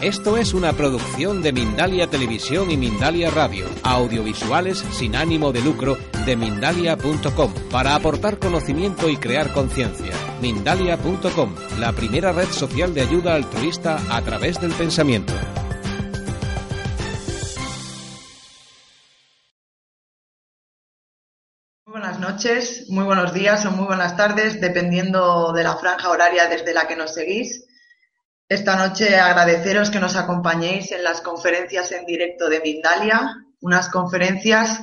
Esto es una producción de Mindalia Televisión y Mindalia Radio, audiovisuales sin ánimo de lucro de mindalia.com, para aportar conocimiento y crear conciencia. Mindalia.com, la primera red social de ayuda altruista a través del pensamiento. Buenas noches, muy buenos días o muy buenas tardes, dependiendo de la franja horaria desde la que nos seguís. Esta noche agradeceros que nos acompañéis en las conferencias en directo de Mindalia, unas conferencias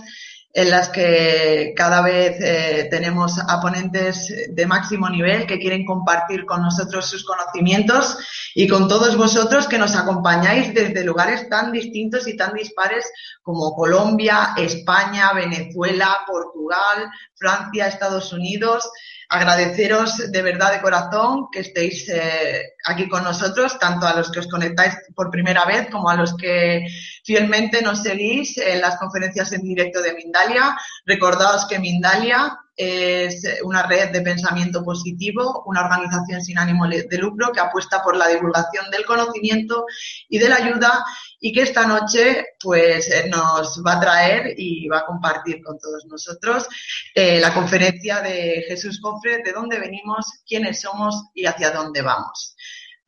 en las que cada vez eh, tenemos a ponentes de máximo nivel que quieren compartir con nosotros sus conocimientos y con todos vosotros que nos acompañáis desde lugares tan distintos y tan dispares como Colombia, España, Venezuela, Portugal, Francia, Estados Unidos. Agradeceros de verdad de corazón que estéis eh, aquí con nosotros, tanto a los que os conectáis por primera vez como a los que fielmente nos seguís en las conferencias en directo de Mindalia. Recordaos que Mindalia es una red de pensamiento positivo, una organización sin ánimo de lucro que apuesta por la divulgación del conocimiento y de la ayuda y que esta noche pues nos va a traer y va a compartir con todos nosotros eh, la conferencia de Jesús Cofre, de dónde venimos, quiénes somos y hacia dónde vamos.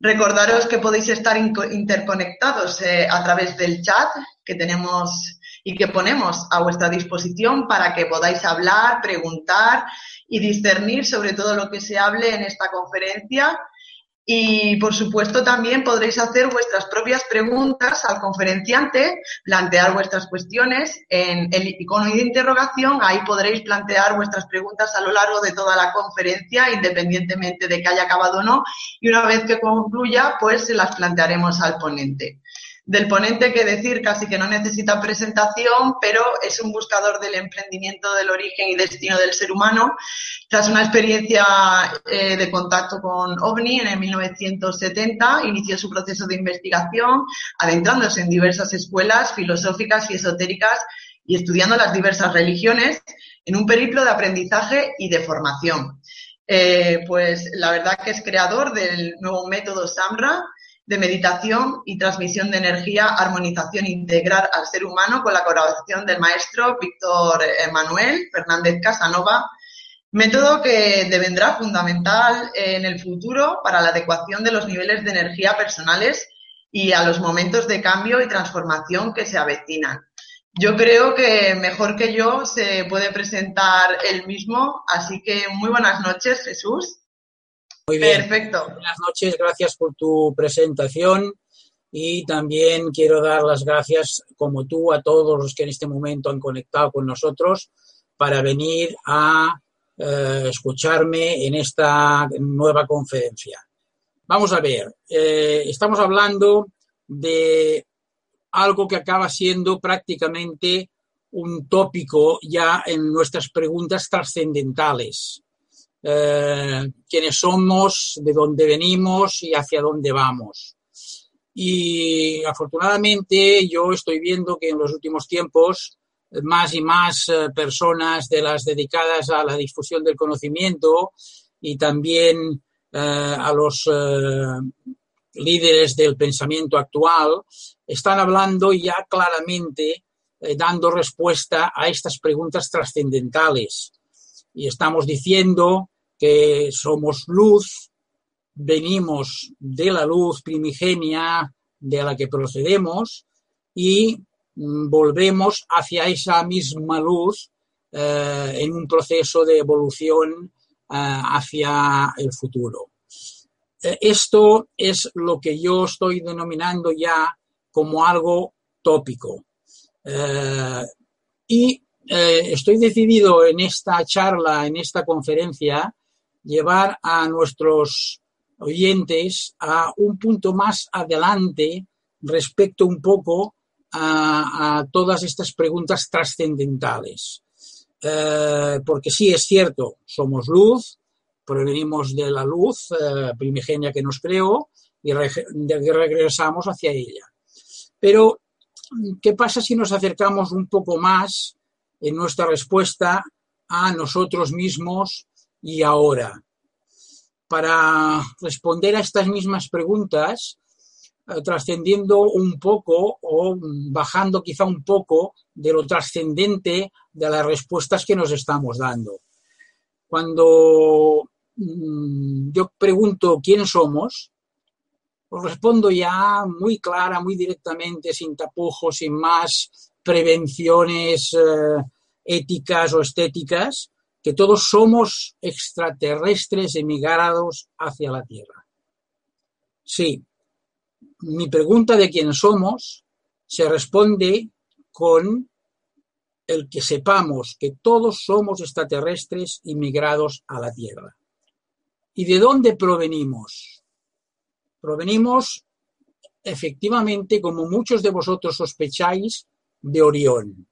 Recordaros que podéis estar interconectados eh, a través del chat que tenemos y que ponemos a vuestra disposición para que podáis hablar, preguntar y discernir sobre todo lo que se hable en esta conferencia. Y, por supuesto, también podréis hacer vuestras propias preguntas al conferenciante, plantear vuestras cuestiones en el icono de interrogación. Ahí podréis plantear vuestras preguntas a lo largo de toda la conferencia, independientemente de que haya acabado o no. Y una vez que concluya, pues se las plantearemos al ponente del ponente que decir casi que no necesita presentación, pero es un buscador del emprendimiento del origen y destino del ser humano. Tras una experiencia eh, de contacto con OVNI en el 1970, inició su proceso de investigación, adentrándose en diversas escuelas filosóficas y esotéricas y estudiando las diversas religiones en un periplo de aprendizaje y de formación. Eh, pues la verdad que es creador del nuevo método SAMRA, de meditación y transmisión de energía, armonización integral al ser humano con la colaboración del maestro Víctor Manuel Fernández Casanova, método que devendrá fundamental en el futuro para la adecuación de los niveles de energía personales y a los momentos de cambio y transformación que se avecinan. Yo creo que mejor que yo se puede presentar él mismo, así que muy buenas noches, Jesús. Muy bien. Perfecto. Buenas noches, gracias por tu presentación y también quiero dar las gracias, como tú, a todos los que en este momento han conectado con nosotros para venir a eh, escucharme en esta nueva conferencia. Vamos a ver, eh, estamos hablando de algo que acaba siendo prácticamente un tópico ya en nuestras preguntas trascendentales eh, quiénes somos, de dónde venimos y hacia dónde vamos. Y afortunadamente yo estoy viendo que en los últimos tiempos más y más eh, personas de las dedicadas a la difusión del conocimiento y también eh, a los eh, líderes del pensamiento actual están hablando ya claramente, eh, dando respuesta a estas preguntas trascendentales y estamos diciendo que somos luz, venimos de la luz primigenia de la que procedemos y mm, volvemos hacia esa misma luz eh, en un proceso de evolución eh, hacia el futuro. Eh, esto es lo que yo estoy denominando ya como algo tópico. Y eh, estoy decidido en esta charla, en esta conferencia, llevar a nuestros oyentes a un punto más adelante respecto un poco a, todas estas preguntas trascendentales. Eh, porque sí es cierto, somos luz, provenimos de la luz eh, primigenia que nos creó y regresamos hacia ella. Pero, ¿qué pasa si nos acercamos un poco más en nuestra respuesta a nosotros mismos y ahora? Para responder a estas mismas preguntas, eh, trascendiendo un poco o bajando quizá un poco de lo trascendente de las respuestas que nos estamos dando. Cuando mm, yo pregunto quién somos, os respondo ya muy clara, muy directamente, sin tapujos, sin más prevenciones eh, éticas o estéticas, que todos somos extraterrestres emigrados hacia la Tierra. Sí, mi pregunta de quién somos se responde con el que sepamos que todos somos extraterrestres inmigrados a la Tierra. ¿Y de dónde provenimos? Provenimos, efectivamente, como muchos de vosotros sospecháis, de Orión.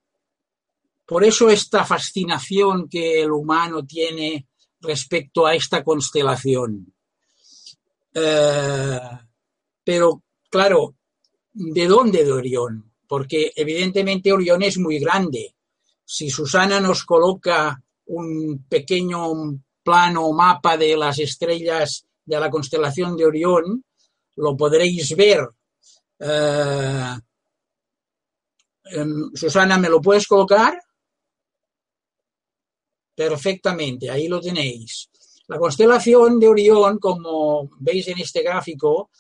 Por eso esta fascinación que el humano tiene respecto a esta constelación. Eh, pero Claro, ¿de dónde de Orión? Porque evidentemente Orión es muy grande. Si Susana nos coloca un pequeño plano o mapa de las estrellas de la constelación de Orión, lo podréis ver. Eh, Susana, ¿me lo puedes colocar? Perfectamente, ahí lo tenéis. La constelación de Orión, como veis en este gráfico,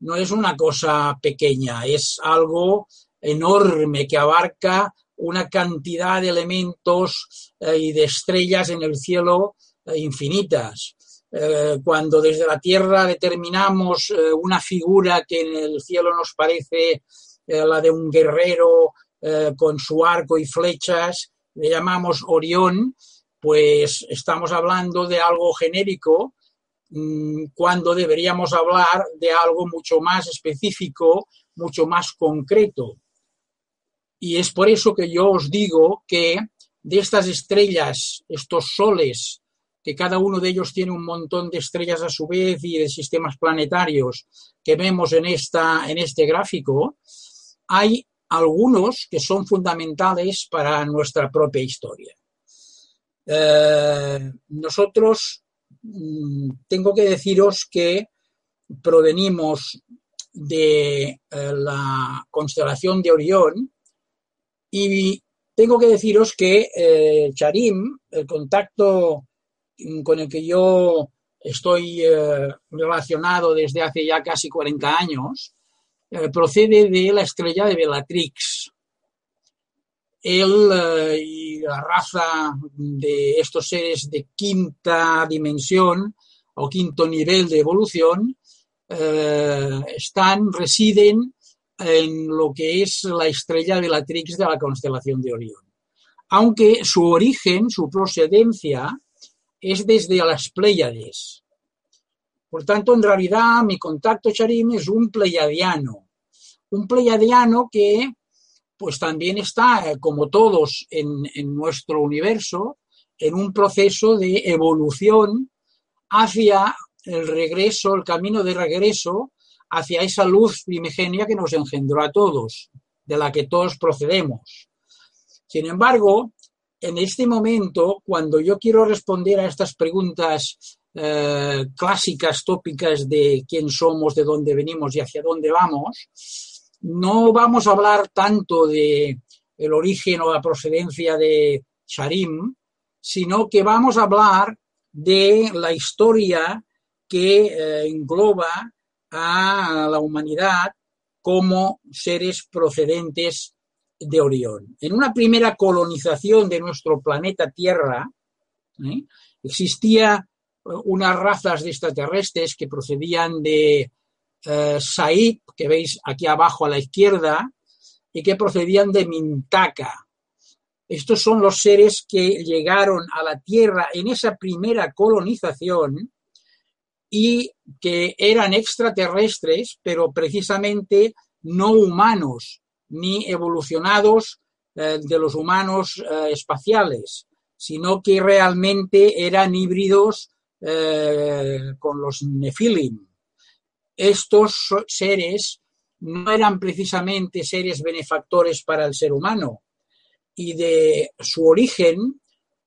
no es una cosa pequeña, es algo enorme que abarca una cantidad de elementos eh, y de estrellas en el cielo eh, infinitas. Eh, cuando desde la Tierra determinamos una figura que en el cielo nos parece la de un guerrero con su arco y flechas, le llamamos Orión, pues estamos hablando de algo genérico Mm, cuando deberíamos hablar de algo mucho más específico, mucho más concreto. Y es por eso que yo os digo que de estas estrellas, estos soles, que cada uno de ellos tiene un montón de estrellas a su vez y de sistemas planetarios que vemos en, esta, en este gráfico, hay algunos que son fundamentales para nuestra propia historia. Eh, nosotros Mm, tengo que deciros que provenimos de eh, la constelación de Orión y tengo que deciros que eh, Charim, el contacto con el que yo estoy relacionado desde hace ya casi 40 años, procede de la estrella de Bellatrix él eh, y la raza de estos seres de quinta dimensión o quinto nivel de evolución eh, están, residen en lo que es la estrella de la Trix de la constelación de Orión. Aunque su origen, su procedencia, es desde las Pléyades. Por tanto, en realidad, mi contacto Charim es un pleiadiano. Un pleiadiano que pues también está, eh, como todos en, nuestro universo, en un proceso de evolución hacia el regreso, el camino de regreso hacia esa luz primigenia que nos engendró a todos, de la que todos procedemos. Sin embargo, en este momento, cuando yo quiero responder a estas preguntas eh, clásicas, tópicas de quién somos, de dónde venimos y hacia dónde vamos, no vamos a hablar tanto de el origen o la procedencia de Sharim, sino que vamos a hablar de la historia que eh, engloba a la humanidad como seres procedentes de Orión. En una primera colonización de nuestro planeta Tierra, ¿eh? existía unas razas de extraterrestres que procedían de eh, Said, que veis aquí abajo a la izquierda, y que procedían de Mintaka. Estos son los seres que llegaron a la Tierra en esa primera colonización y que eran extraterrestres, pero precisamente no humanos ni evolucionados eh, de los humanos eh, espaciales, sino que realmente eran híbridos con los Nephilim. Estos seres no eran precisamente seres benefactores para el ser humano. Y de su origen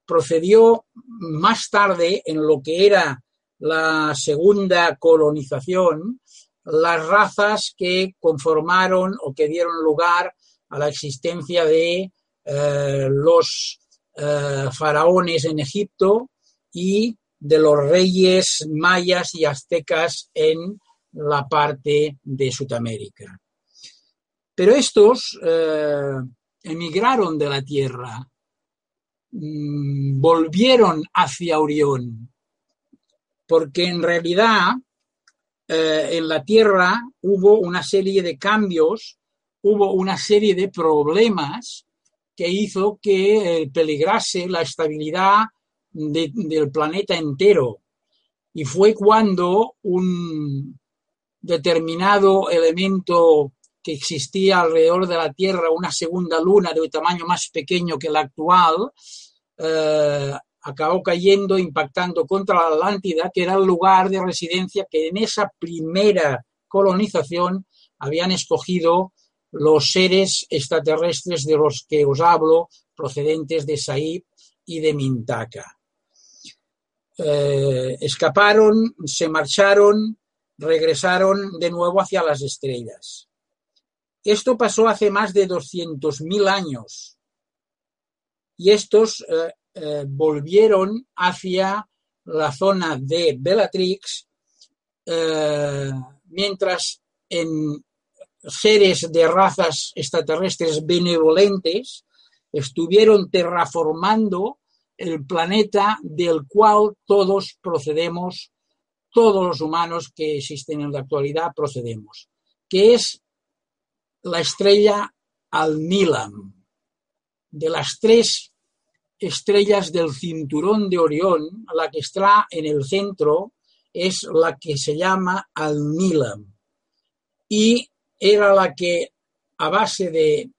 procedió más tarde en lo que era la segunda colonización, las razas que conformaron o que dieron lugar a la existencia de eh, los eh, faraones en Egipto y de los reyes mayas y aztecas en la parte de Sudamérica. Pero estos eh, emigraron de la tierra, mm, volvieron hacia Orión, porque en realidad eh, en la tierra hubo una serie de cambios, hubo una serie de problemas que hizo que eh, peligrase la estabilidad del planeta entero. Y fue cuando un determinado elemento que existía alrededor de la Tierra, una segunda luna de tamaño más pequeño que la actual, eh, acabó cayendo, impactando contra la Atlántida, que era el lugar de residencia que en esa primera colonización habían escogido los seres extraterrestres de los que os hablo, procedentes de Saib y de Mintaka. Eh, escaparon, se marcharon, regresaron de nuevo hacia las estrellas. Esto pasó hace más de 200.000 años y estos eh, eh, volvieron hacia la zona de Bellatrix, mientras en seres de razas extraterrestres benevolentes estuvieron terraformando el planeta del cual todos procedemos, todos los humanos que existen en la actualidad procedemos, que es la estrella Alnilam. De las tres estrellas del cinturón de Orión, la que está en el centro es la que se llama Alnilam. Y era la que, a base de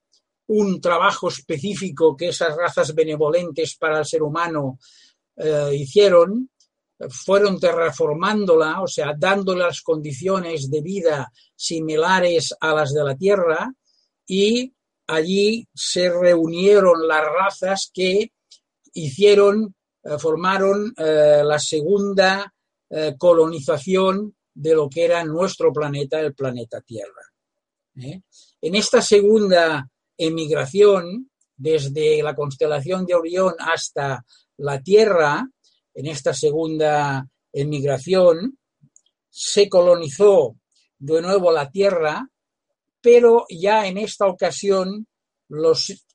un trabajo específico que esas razas benevolentes para el ser humano eh, hicieron, fueron terraformándola, o sea, dándole las condiciones de vida similares a las de la Tierra, y allí se reunieron las razas que hicieron, eh, formaron eh, la segunda colonización de lo que era nuestro planeta, el planeta Tierra. En esta segunda emigración desde la constelación de Orión hasta la Tierra, en esta segunda emigración, se colonizó de nuevo la Tierra, pero ya en esta ocasión los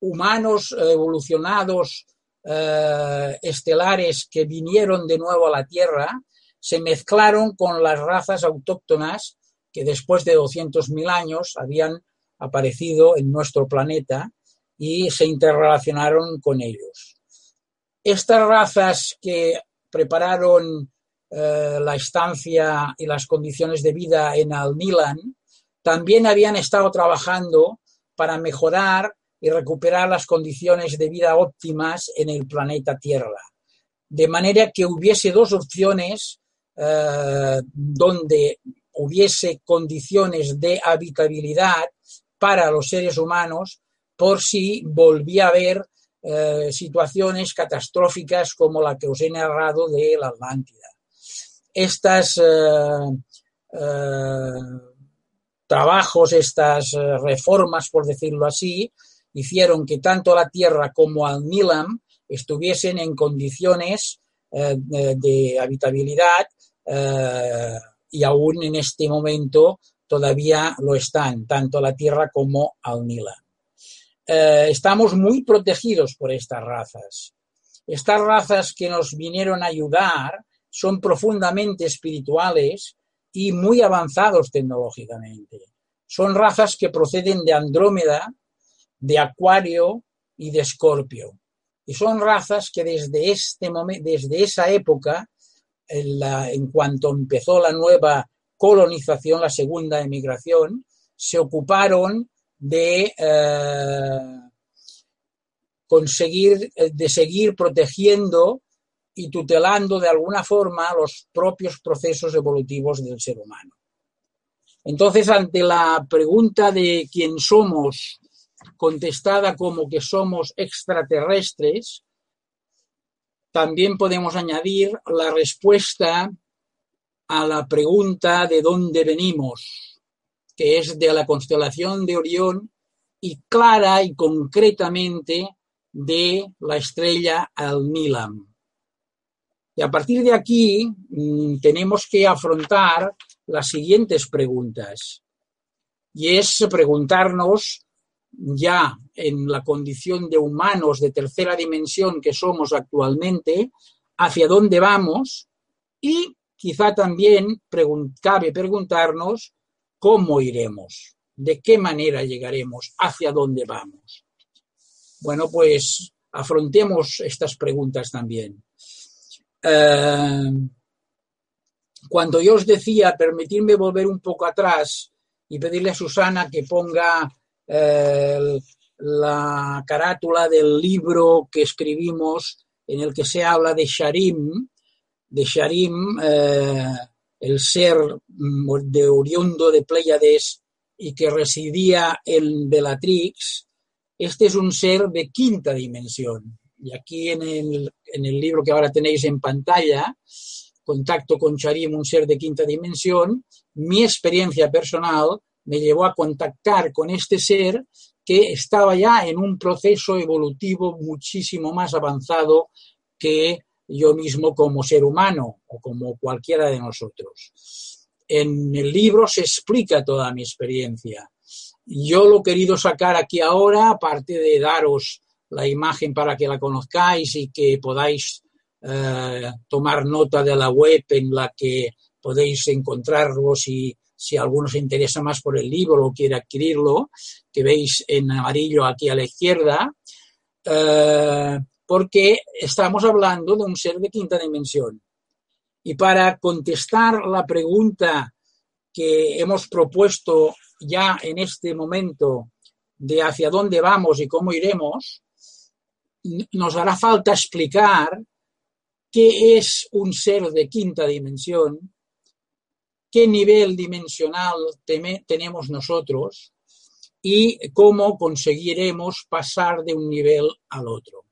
humanos evolucionados eh, estelares que vinieron de nuevo a la Tierra se mezclaron con las razas autóctonas que después de 200.000 años habían aparecido en nuestro planeta y se interrelacionaron con ellos. Estas razas que prepararon eh, la estancia y las condiciones de vida en Alnilan también habían estado trabajando para mejorar y recuperar las condiciones de vida óptimas en el planeta Tierra. De manera que hubiese dos opciones eh, donde hubiese condiciones de habitabilidad para los seres humanos por si volvía a haber eh, situaciones catastróficas como la que os he narrado de la Atlántida. Estas eh, eh, trabajos, estas reformas, por decirlo así, hicieron que tanto la Tierra como al Nilam estuviesen en condiciones de habitabilidad y aún en este momento todavía lo están, tanto la Tierra como al Nila. Eh, estamos muy protegidos por estas razas. Estas razas que nos vinieron a ayudar son profundamente espirituales y muy avanzados tecnológicamente. Son razas que proceden de Andrómeda, de Acuario y de Escorpio. Y son razas que desde, este momento, desde esa época, en, en cuanto empezó la nueva colonización, la segunda emigración, se ocuparon de eh, conseguir, de seguir protegiendo y tutelando de alguna forma los propios procesos evolutivos del ser humano. Entonces, ante la pregunta de quién somos, contestada como que somos extraterrestres, también podemos añadir la respuesta a la pregunta de dónde venimos, que es de la constelación de Orión y clara y concretamente de la estrella Alnilam. Y a partir de aquí mm, tenemos que afrontar las siguientes preguntas. Y es preguntarnos, ya en la condición de humanos de tercera dimensión que somos actualmente, hacia dónde vamos y quizá también cabe preguntarnos cómo iremos, de qué manera llegaremos, hacia dónde vamos. Bueno, pues afrontemos estas preguntas también. Eh, cuando yo os decía, permitirme volver un poco atrás y pedirle a Susana que ponga eh, la carátula del libro que escribimos en el que se habla de Sharim, de Sharim, eh, el ser mm, de oriundo de Pleiades y que residía en Bellatrix, este es un ser de quinta dimensión. Y aquí en el, en el libro que ahora tenéis en pantalla, Contacto con Charim, un ser de quinta dimensión, mi experiencia personal me llevó a contactar con este ser que estaba ya en un proceso evolutivo muchísimo más avanzado que yo mismo como ser humano o como cualquiera de nosotros. En el libro se explica toda mi experiencia. Yo lo he querido sacar aquí ahora, aparte de daros la imagen para que la conozcáis y que podáis eh, tomar nota de la web en la que podéis encontrarlo si, si alguno se interesa más por el libro o quiere adquirirlo, que veis en amarillo aquí a la izquierda, eh, porque estamos hablando de un ser de quinta dimensión. Y para contestar la pregunta que hemos propuesto ya en este momento de hacia dónde vamos y cómo iremos, nos hará falta explicar qué es un ser de quinta dimensión, qué nivel dimensional tenemos nosotros y cómo conseguiremos pasar de un nivel al otro.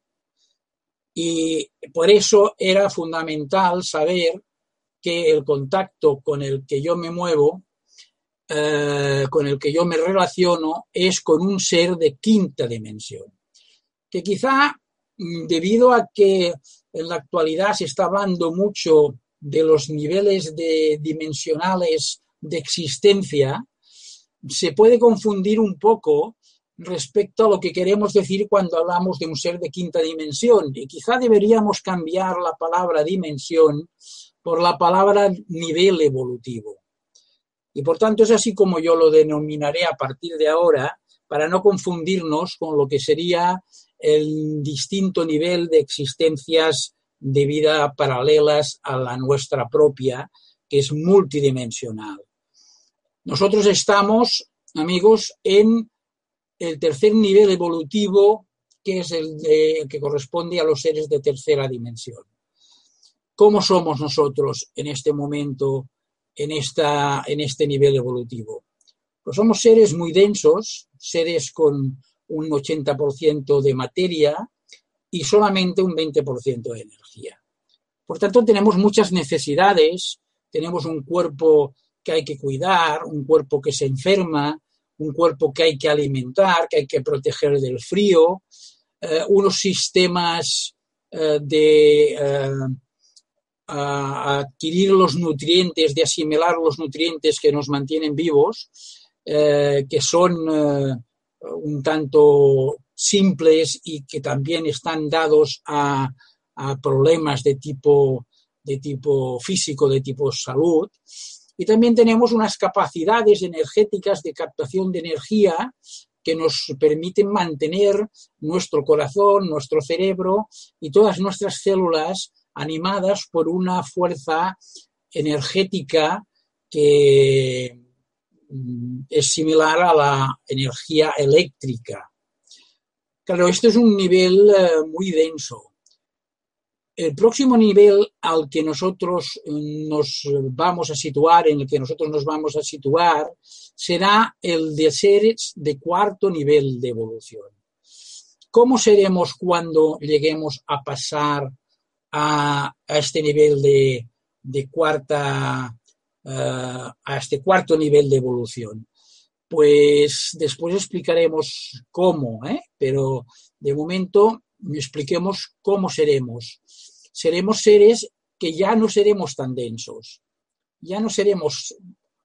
Y por eso era fundamental saber que el contacto con el que yo me muevo, eh, con el que yo me relaciono, es con un ser de quinta dimensión, que quizá Mm, debido a que en la actualidad se está hablando mucho de los niveles de dimensionales de existencia, se puede confundir un poco respecto a lo que queremos decir cuando hablamos de un ser de quinta dimensión. Y quizá deberíamos cambiar la palabra dimensión por la palabra nivel evolutivo. Y por tanto es así como yo lo denominaré a partir de ahora, para no confundirnos con lo que sería el distinto nivel de existencias de vida paralelas a la nuestra propia, que es multidimensional. Nosotros estamos, amigos, en el tercer nivel evolutivo, que es el, que corresponde a los seres de tercera dimensión. ¿Cómo somos nosotros en este momento, en, esta, en este nivel evolutivo? Pues somos seres muy densos, seres con un 80% de materia y solamente un 20% de energía. Por tanto, tenemos muchas necesidades, tenemos un cuerpo que hay que cuidar, un cuerpo que se enferma, un cuerpo que hay que alimentar, que hay que proteger del frío, eh, unos sistemas eh, de eh, adquirir los nutrientes, de asimilar los nutrientes que nos mantienen vivos, que son un tanto simples y que también están dados a, problemas de tipo, de tipo físico, de tipo salud. Y también tenemos unas capacidades energéticas de captación de energía que nos permiten mantener nuestro corazón, nuestro cerebro y todas nuestras células animadas por una fuerza energética que mm, es similar a la energía eléctrica. Claro, esto es un nivel eh, muy denso. El próximo nivel al que nosotros mm, nos vamos a situar, en el que nosotros nos vamos a situar, será el de seres de cuarto nivel de evolución. ¿Cómo seremos cuando lleguemos a pasar a, este nivel de, cuarta, eh, a este cuarto nivel de evolución? Pues después explicaremos cómo, ¿eh? pero de momento expliquemos cómo seremos. Seremos seres que ya no seremos tan densos, ya no seremos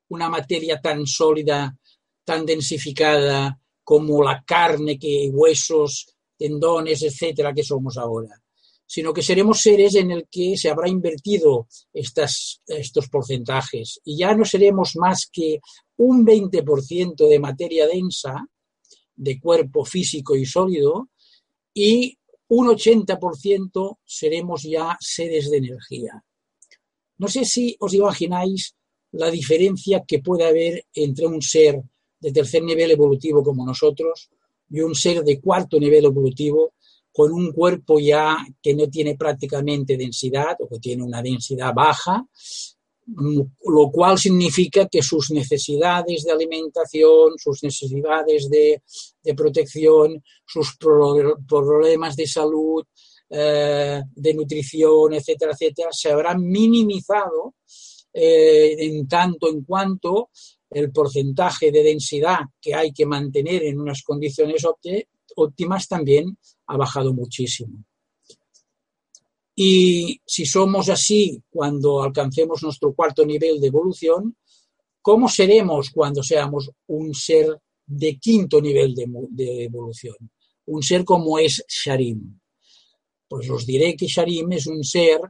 una materia tan sólida, tan densificada como la carne, que huesos, tendones, etcétera, que somos ahora, sino que seremos seres en el que se habrá invertido estas, estos porcentajes y ya no seremos más que un 20% de materia densa, de cuerpo físico y sólido, y un 80% seremos ya seres de energía. No sé si os imagináis la diferencia que puede haber entre un ser de tercer nivel evolutivo como nosotros y un ser de cuarto nivel evolutivo con un cuerpo ya que no tiene prácticamente densidad o que tiene una densidad baja, lo cual significa que sus necesidades de alimentación, sus necesidades de, protección, sus problemas de salud, eh, de nutrición, etcétera, etcétera, se habrán minimizado eh, en tanto en cuanto el porcentaje de densidad que hay que mantener en unas condiciones óptimas también ha bajado muchísimo. Y si somos así cuando alcancemos nuestro cuarto nivel de evolución, ¿cómo seremos cuando seamos un ser de quinto nivel de, evolución? Un ser como es Sharim. Pues os diré que Sharim es un ser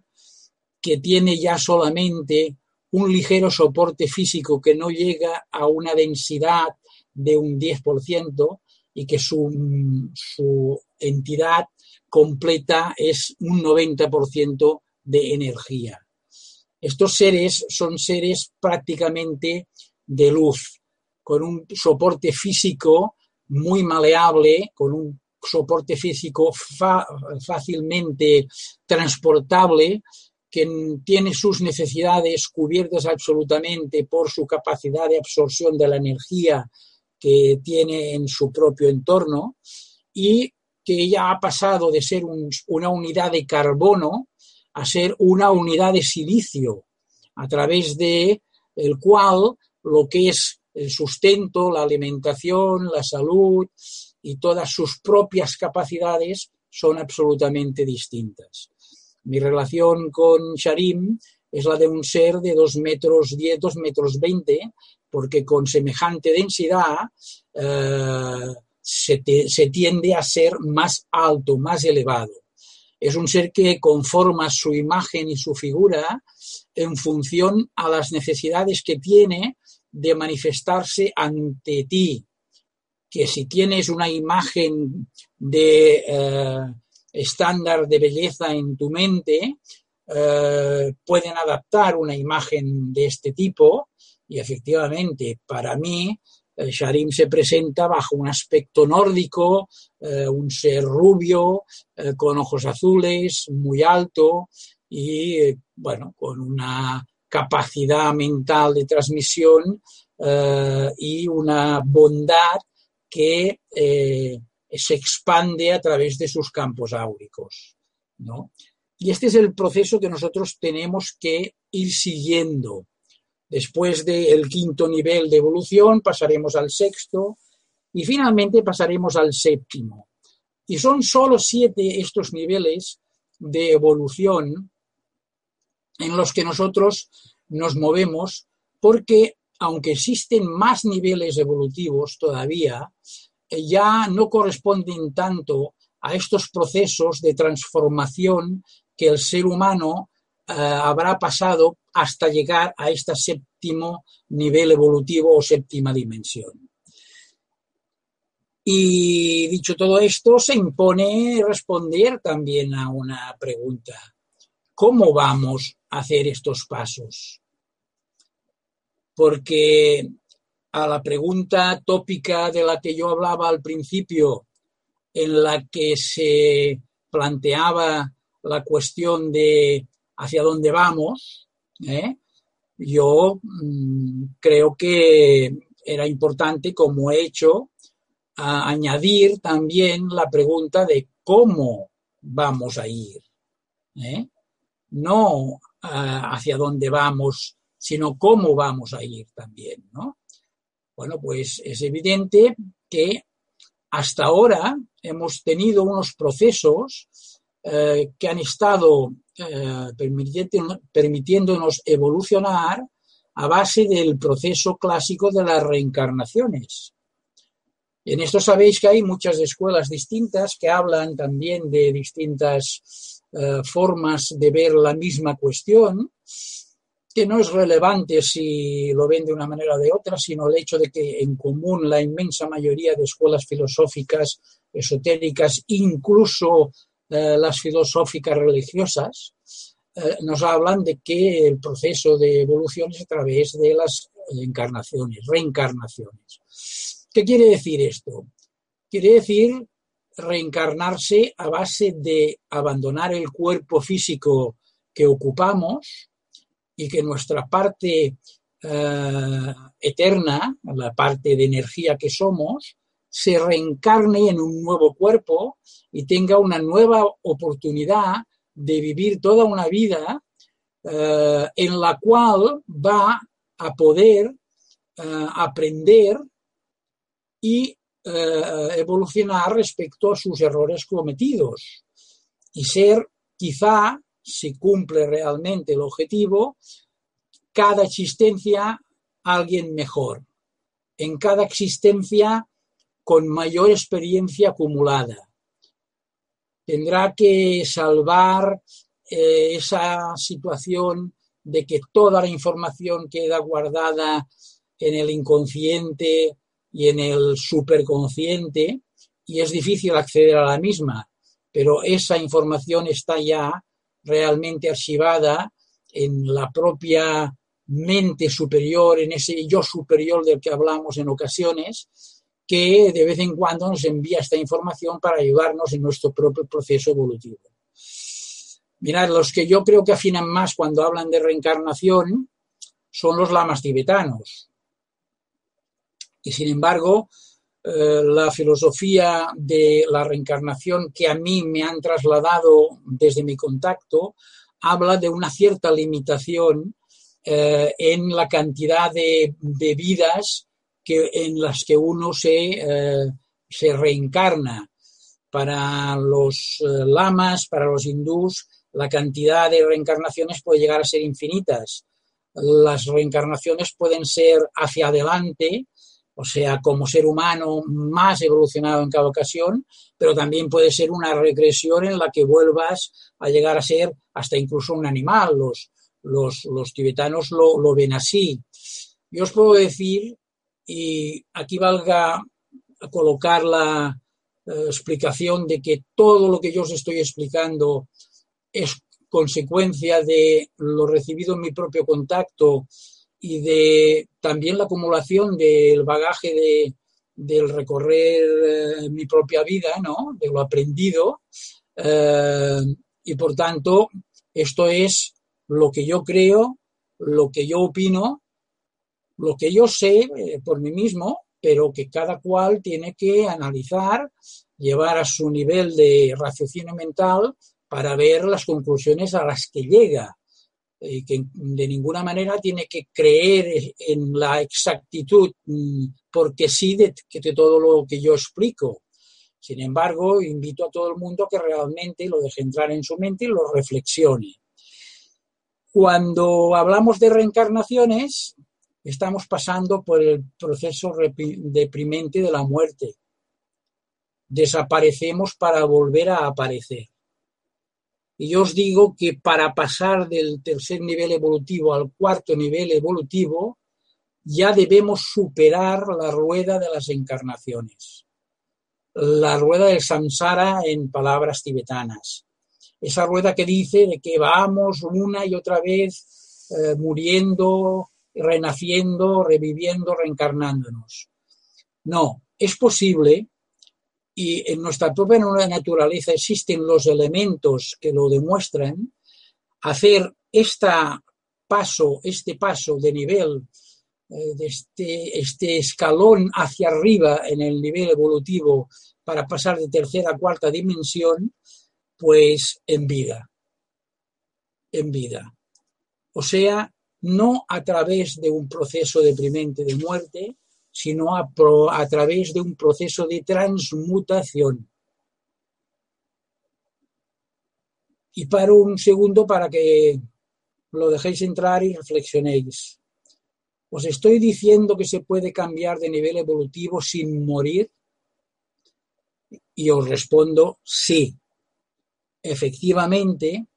que tiene ya solamente un ligero soporte físico que no llega a una densidad de un 10% y que su, su entidad completa es un 90% de energía. Estos seres son seres prácticamente de luz, con un soporte físico muy maleable, con un soporte físico fácilmente transportable que tiene sus necesidades cubiertas absolutamente por su capacidad de absorción de la energía que tiene en su propio entorno y que ya ha pasado de ser una unidad de carbono a ser una unidad de silicio, a través de el cual lo que es el sustento, la alimentación, la salud y todas sus propias capacidades son absolutamente distintas. Mi relación con Sharim es la de un ser de 2 metros 10, 2 metros 20, porque con semejante densidad eh, se, tiende a ser más alto, más elevado. Es un ser que conforma su imagen y su figura en función a las necesidades que tiene de manifestarse ante ti. Que si tienes una imagen de eh, estándar de belleza en tu mente, eh, pueden adaptar una imagen de este tipo y efectivamente para mí Sharim se presenta bajo un aspecto nórdico, eh, un ser rubio, con ojos azules, muy alto y bueno, con una capacidad mental de transmisión y una bondad que se expande a través de sus campos áuricos. ¿no? Y este es el proceso que nosotros tenemos que ir siguiendo. Después del quinto nivel de evolución pasaremos al sexto y finalmente pasaremos al séptimo. Y son solo siete estos niveles de evolución en los que nosotros nos movemos porque aunque existen más niveles evolutivos todavía, ya no corresponden tanto a estos procesos de transformación que el ser humano eh, habrá pasado hasta llegar a este séptimo nivel evolutivo o séptima dimensión. Y dicho todo esto, se impone responder también a una pregunta. ¿Cómo vamos a hacer estos pasos? Porque a la pregunta tópica de la que yo hablaba al principio, en la que se planteaba la cuestión de hacia dónde vamos, ¿eh? yo mm, creo que era importante, como he hecho, añadir también la pregunta de cómo vamos a ir. ¿eh? No hacia dónde vamos, sino cómo vamos a ir también. ¿no? Bueno, pues es evidente que hasta ahora hemos tenido unos procesos eh, que han estado eh, permitiéndonos evolucionar a base del proceso clásico de las reencarnaciones. En esto sabéis que hay muchas escuelas distintas que hablan también de distintas eh, formas de ver la misma cuestión, que no es relevante si lo ven de una manera o de otra, sino el hecho de que en común la inmensa mayoría de escuelas filosóficas, esotéricas, incluso eh, las filosóficas religiosas, eh, nos hablan de que el proceso de evolución es a través de las encarnaciones, reencarnaciones. ¿Qué quiere decir esto? Quiere decir reencarnarse a base de abandonar el cuerpo físico que ocupamos y que nuestra parte eh, eterna, la parte de energía que somos, se reencarne en un nuevo cuerpo y tenga una nueva oportunidad de vivir toda una vida eh, en la cual va a poder eh, aprender y eh, evolucionar respecto a sus errores cometidos y ser quizá, si cumple realmente el objetivo, cada existencia alguien mejor, en cada existencia con mayor experiencia acumulada. Tendrá que salvar eh, esa situación de que toda la información queda guardada en el inconsciente y en el superconsciente y es difícil acceder a la misma, pero esa información está ya realmente archivada en la propia mente superior, en ese yo superior del que hablamos en ocasiones, que de vez en cuando nos envía esta información para ayudarnos en nuestro propio proceso evolutivo. Mirad, los que yo creo que afinan más cuando hablan de reencarnación son los lamas tibetanos. Y sin embargo, eh, la filosofía de la reencarnación que a mí me han trasladado desde mi contacto habla de una cierta limitación eh, en la cantidad de, de vidas en las que uno se, eh, se reencarna. Para los eh, lamas, para los hindús, la cantidad de reencarnaciones puede llegar a ser infinitas. Las reencarnaciones pueden ser hacia adelante, o sea, como ser humano más evolucionado en cada ocasión, pero también puede ser una regresión en la que vuelvas a llegar a ser hasta incluso un animal. Los, los, los tibetanos lo, lo ven así. Yo os puedo decir y aquí valga colocar la eh, explicación de que todo lo que yo os estoy explicando es consecuencia de lo recibido en mi propio contacto y de también la acumulación del bagaje de, del recorrer eh, mi propia vida, ¿no? de lo aprendido. Eh, y por tanto, esto es lo que yo creo, lo que yo opino lo que yo sé eh, por mí mismo, pero que cada cual tiene que analizar, llevar a su nivel de raciocinio mental para ver las conclusiones a las que llega. Y que de ninguna manera tiene que creer en la exactitud mm, porque sí de, de todo lo que yo explico. Sin embargo, invito a todo el mundo que realmente lo deje entrar en su mente y lo reflexione. Cuando hablamos de reencarnaciones, estamos pasando por el proceso deprimente de la muerte. Desaparecemos para volver a aparecer. Y yo os digo que para pasar del tercer nivel evolutivo al cuarto nivel evolutivo, ya debemos superar la rueda de las encarnaciones. La rueda del samsara en palabras tibetanas. Esa rueda que dice de que vamos una y otra vez eh, muriendo, renaciendo, reviviendo, reencarnándonos. No, es posible y en nuestra propia naturaleza existen los elementos que lo demuestran, hacer esta paso, este paso de nivel, eh, este, este escalón hacia arriba en el nivel evolutivo para pasar de tercera a cuarta dimensión, pues en vida, en vida. O sea, no a través de un proceso deprimente de muerte, sino a, través de un proceso de transmutación. Y paro un segundo para que lo dejéis entrar y reflexionéis. ¿Os estoy diciendo que se puede cambiar de nivel evolutivo sin morir? Y os respondo sí. Efectivamente,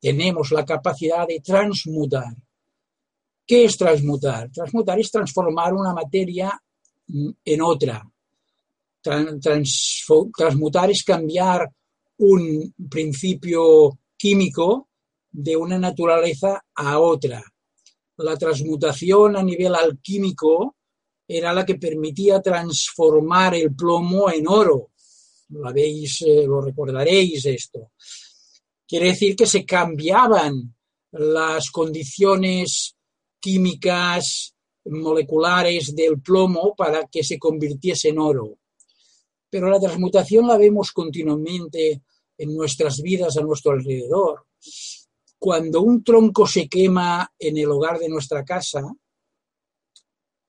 tenemos la capacidad de transmutar. ¿Qué es transmutar? Transmutar es transformar una materia en otra. transmutar es cambiar un principio químico de una naturaleza a otra. La transmutación a nivel alquímico era la que permitía transformar el plomo en oro. Lo, habéis, eh, lo recordaréis esto. Quiere decir que se cambiaban las condiciones químicas moleculares del plomo para que se convirtiese en oro. Pero la transmutación la vemos continuamente en nuestras vidas a nuestro alrededor. Cuando un tronco se quema en el hogar de nuestra casa,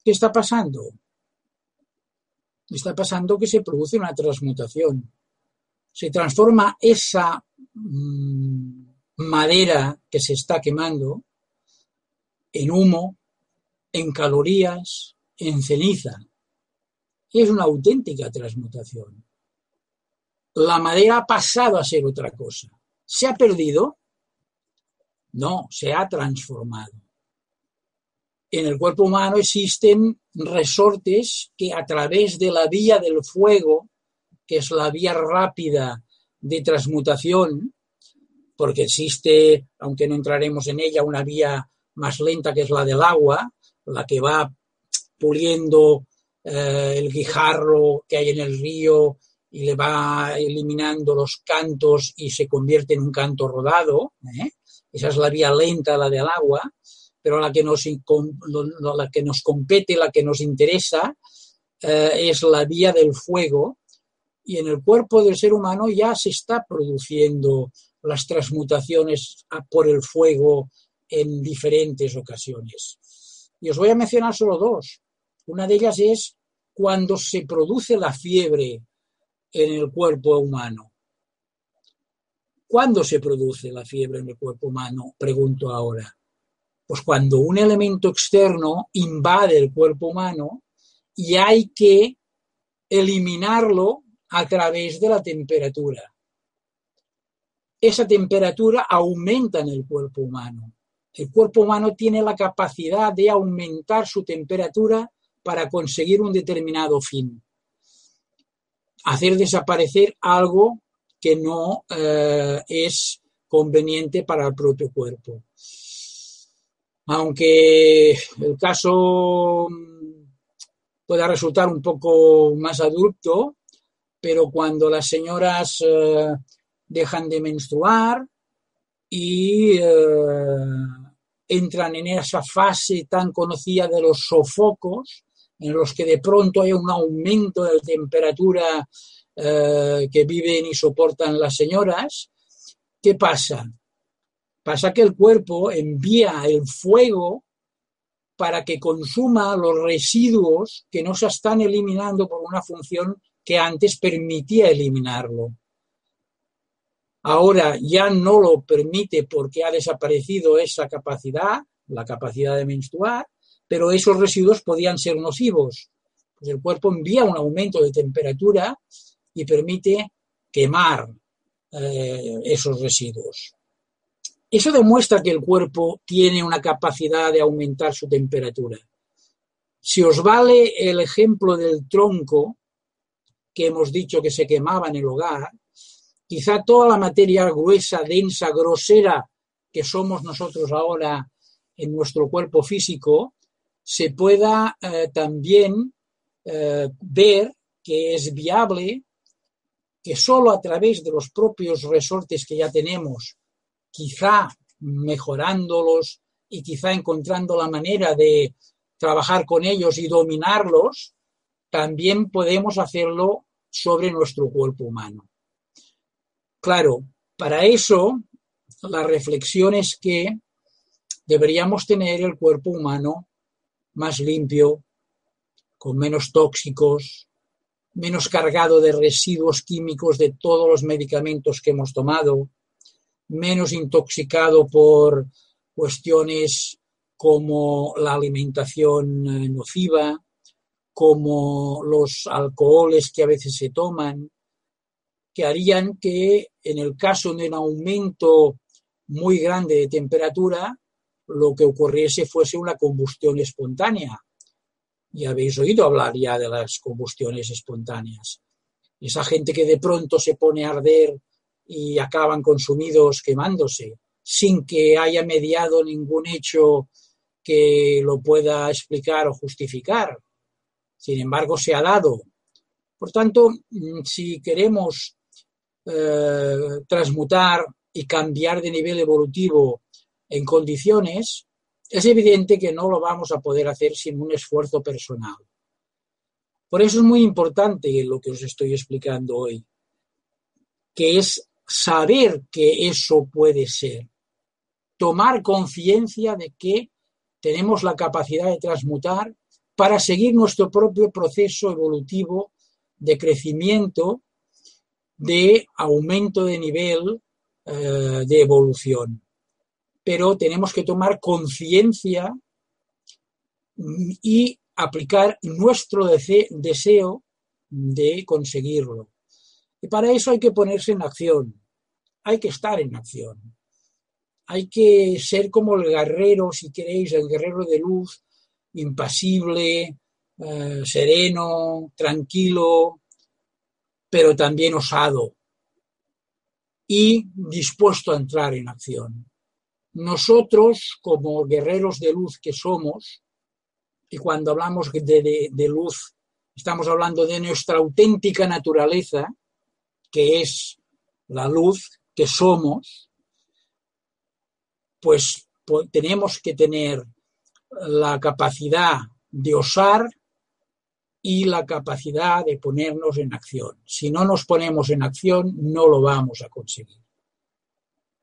¿qué está pasando? Está pasando que se produce una transmutación. Se transforma esa mm, madera que se está quemando en humo, en calorías, en ceniza. Es una auténtica transmutación. La madera ha pasado a ser otra cosa. ¿Se ha perdido? No, se ha transformado. En el cuerpo humano existen resortes que a través de la vía del fuego, que es la vía rápida de transmutación, porque existe, aunque no entraremos en ella, una vía más lenta que es la del agua, la que va puliendo eh, el guijarro que hay en el río y le va eliminando los cantos y se convierte en un canto rodado. ¿eh? Esa es la vía lenta, la del agua, pero la que nos, la que nos compete, la que nos interesa, eh, es la vía del fuego. Y en el cuerpo del ser humano ya se está produciendo las transmutaciones por el fuego en diferentes ocasiones. Y os voy a mencionar solo dos. Una de ellas es cuando se produce la fiebre en el cuerpo humano. ¿Cuándo se produce la fiebre en el cuerpo humano? Pregunto ahora. Pues cuando un elemento externo invade el cuerpo humano y hay que eliminarlo a través de la temperatura. Esa temperatura aumenta en el cuerpo humano. El cuerpo humano tiene la capacidad de aumentar su temperatura para conseguir un determinado fin. Hacer desaparecer algo que no eh, es conveniente para el propio cuerpo. Aunque el caso pueda resultar un poco más adulto, pero cuando las señoras eh, dejan de menstruar y eh, entran en esa fase tan conocida de los sofocos, en los que de pronto hay un aumento de temperatura eh, que viven y soportan las señoras, ¿qué pasa? Pasa que el cuerpo envía el fuego para que consuma los residuos que no se están eliminando por una función que antes permitía eliminarlo. Ahora ya no lo permite porque ha desaparecido esa capacidad, la capacidad de menstruar, pero esos residuos podían ser nocivos. Pues el cuerpo envía un aumento de temperatura y permite quemar eh, esos residuos. Eso demuestra que el cuerpo tiene una capacidad de aumentar su temperatura. Si os vale el ejemplo del tronco que hemos dicho que se quemaba en el hogar, Quizá toda la materia gruesa, densa, grosera que somos nosotros ahora en nuestro cuerpo físico, se pueda eh, también eh, ver que es viable que solo a través de los propios resortes que ya tenemos, quizá mejorándolos y quizá encontrando la manera de trabajar con ellos y dominarlos, también podemos hacerlo sobre nuestro cuerpo humano. Claro, para eso la reflexión es que deberíamos tener el cuerpo humano más limpio, con menos tóxicos, menos cargado de residuos químicos de todos los medicamentos que hemos tomado, menos intoxicado por cuestiones como la alimentación eh, nociva, como los alcoholes que a veces se toman, que harían que en el caso de un aumento muy grande de temperatura, lo que ocurriese fuese una combustión espontánea. Y habéis oído hablar ya de las combustiones espontáneas. Esa gente que de pronto se pone a arder y acaban consumidos quemándose, sin que haya mediado ningún hecho que lo pueda explicar o justificar. Sin embargo, se ha dado. Por tanto, mm, si queremos eh, transmutar y cambiar de nivel evolutivo en condiciones, es evidente que no lo vamos a poder hacer sin un esfuerzo personal. Por eso es muy importante lo que os estoy explicando hoy, que es saber que eso puede ser, tomar conciencia de que tenemos la capacidad de transmutar para seguir nuestro propio proceso evolutivo de crecimiento, de aumento de nivel eh, de evolución pero tenemos que tomar conciencia y aplicar nuestro deseo de conseguirlo. Y para eso hay que ponerse en acción, hay que estar en acción. Hay que ser como el guerrero, si queréis, el guerrero de luz, impasible, eh, sereno, tranquilo, pero también osado y dispuesto a entrar en acción. Nosotros, como guerreros de luz que somos, y cuando hablamos de, luz, estamos hablando de nuestra auténtica naturaleza, que es la luz que somos, pues, tenemos que tener la capacidad de osar y la capacidad de ponernos en acción. Si no nos ponemos en acción, no lo vamos a conseguir.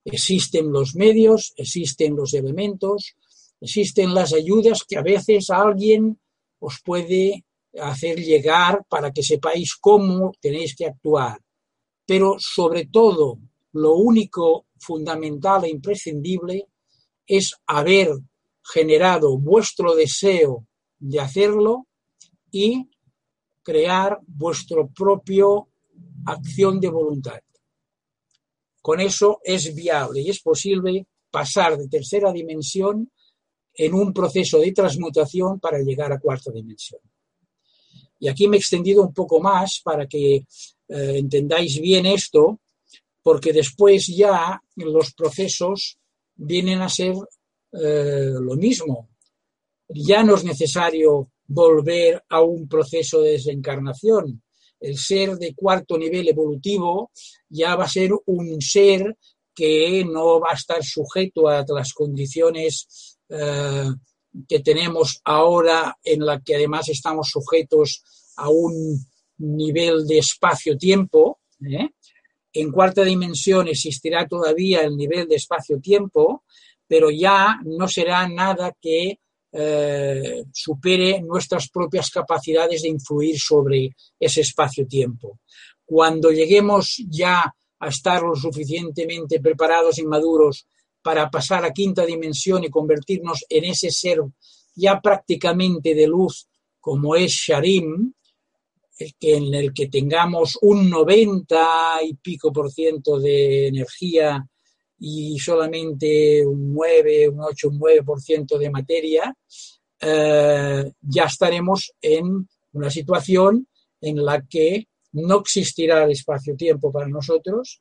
Existen los medios, existen los elementos, existen las ayudas que a veces alguien os puede hacer llegar para que sepáis cómo tenéis que actuar. Pero sobre todo, lo único fundamental e imprescindible es haber generado vuestro deseo de hacerlo y crear vuestro propio acción de voluntad. Con eso es viable y es posible pasar de tercera dimensión en un proceso de transmutación para llegar a cuarta dimensión. Y aquí me he extendido un poco más para que eh, entendáis bien esto, porque después ya los procesos vienen a ser eh, lo mismo. Ya no es necesario volver a un proceso de desencarnación, el ser de cuarto nivel evolutivo ya va a ser un ser que no va a estar sujeto a las condiciones eh, que tenemos ahora, en la que además estamos sujetos a un nivel de espacio-tiempo. ¿eh? En cuarta dimensión existirá todavía el nivel de espacio-tiempo, pero ya no será nada que eh, supere nuestras propias capacidades de influir sobre ese espacio-tiempo. Cuando lleguemos ya a estar lo suficientemente preparados y maduros para pasar a quinta dimensión y convertirnos en ese ser ya prácticamente de luz como es Sharim, en el que tengamos un 90 y pico por ciento de energía y solamente un 9, un 8, un 9% de materia, eh, ya estaremos en una situación en la que no existirá el espacio-tiempo para nosotros,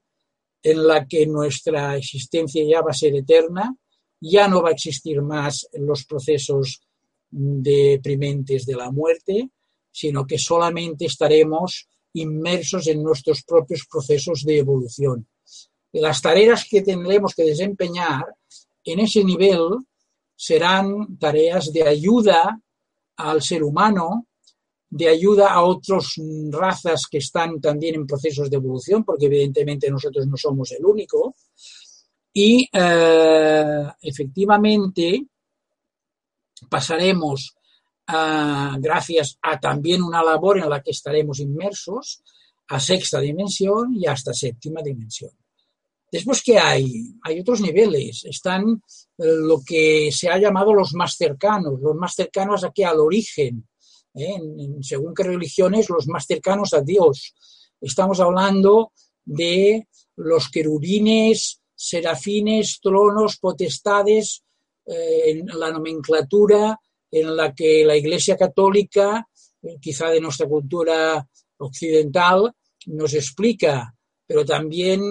en la que nuestra existencia ya va a ser eterna, ya no va a existir más los procesos deprimentes de la muerte, sino que solamente estaremos inmersos en nuestros propios procesos de evolución. Las tareas que tendremos que desempeñar en ese nivel serán tareas de ayuda al ser humano, de ayuda a otras razas que están también en procesos de evolución, porque evidentemente nosotros no somos el único. Y eh, efectivamente pasaremos, gracias a también una labor en la que estaremos inmersos, a sexta dimensión y hasta séptima dimensión. Después, ¿qué hay? Hay otros niveles. Están eh, lo que se ha llamado los más cercanos, los más cercanos aquí al origen. ¿eh? según qué religiones, los más cercanos a Dios. Estamos hablando de los querubines, serafines, tronos, potestades, eh, en la nomenclatura en la que la Iglesia Católica, quizá de nuestra cultura occidental, nos explica pero también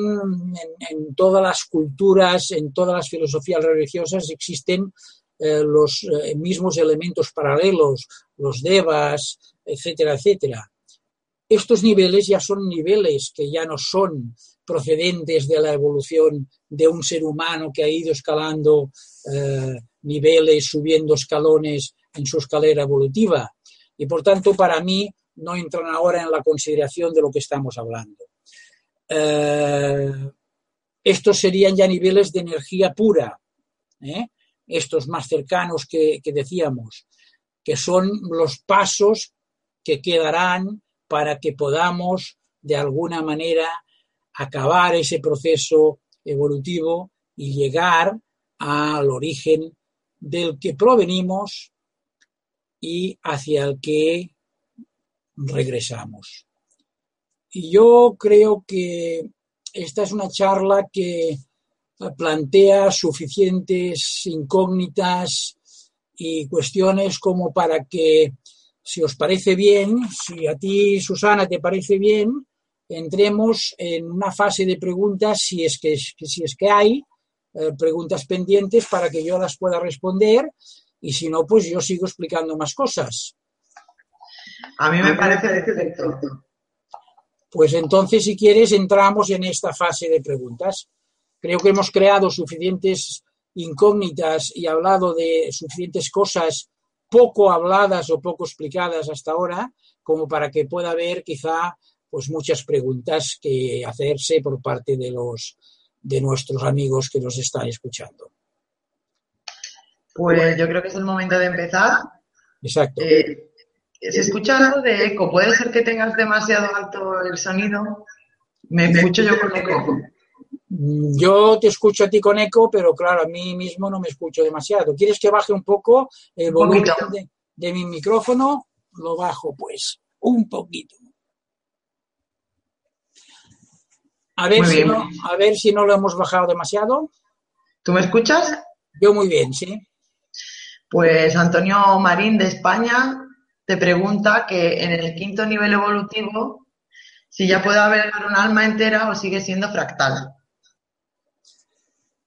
en, todas las culturas, en todas las filosofías religiosas existen eh, los eh, mismos elementos paralelos, los devas, etcétera, etcétera. Estos niveles ya son niveles que ya no son procedentes de la evolución de un ser humano que ha ido escalando eh, niveles, subiendo escalones en su escalera evolutiva. Y por tanto, para mí, no entran ahora en la consideración de lo que estamos hablando. Eh, estos serían ya niveles de energía pura, ¿eh? estos más cercanos que, decíamos, que son los pasos que quedarán para que podamos de alguna manera acabar ese proceso evolutivo y llegar al origen del que provenimos y hacia el que regresamos. Y yo creo que esta es una charla que plantea suficientes incógnitas y cuestiones como para que, si os parece bien, si a ti, Susana, te parece bien, entremos en una fase de preguntas, si es que, si es que hay eh, preguntas pendientes, para que yo las pueda responder, y si no, pues yo sigo explicando más cosas. A mí me parece perfecto. Pues entonces, si quieres, entramos en esta fase de preguntas. Creo que hemos creado suficientes incógnitas y hablado de suficientes cosas poco habladas o poco explicadas hasta ahora, como para que pueda haber quizá pues muchas preguntas que hacerse por parte de los de nuestros amigos que nos están escuchando. Pues yo creo que es el momento de empezar. Exacto. Eh, se escucha algo de eco. ¿Puede ser que tengas demasiado alto el sonido? Me escucho yo con eco. Yo te escucho a ti con eco, pero claro, a mí mismo no me escucho demasiado. ¿Quieres que baje un poco el volumen de, mi micrófono? Lo bajo, pues, un poquito. A ver, si no, a ver si no lo hemos bajado demasiado. ¿Tú me escuchas? Yo muy bien, sí. Pues Antonio Marín de España te pregunta que en el quinto nivel evolutivo, si ya puede haber un alma entera o sigue siendo fractal.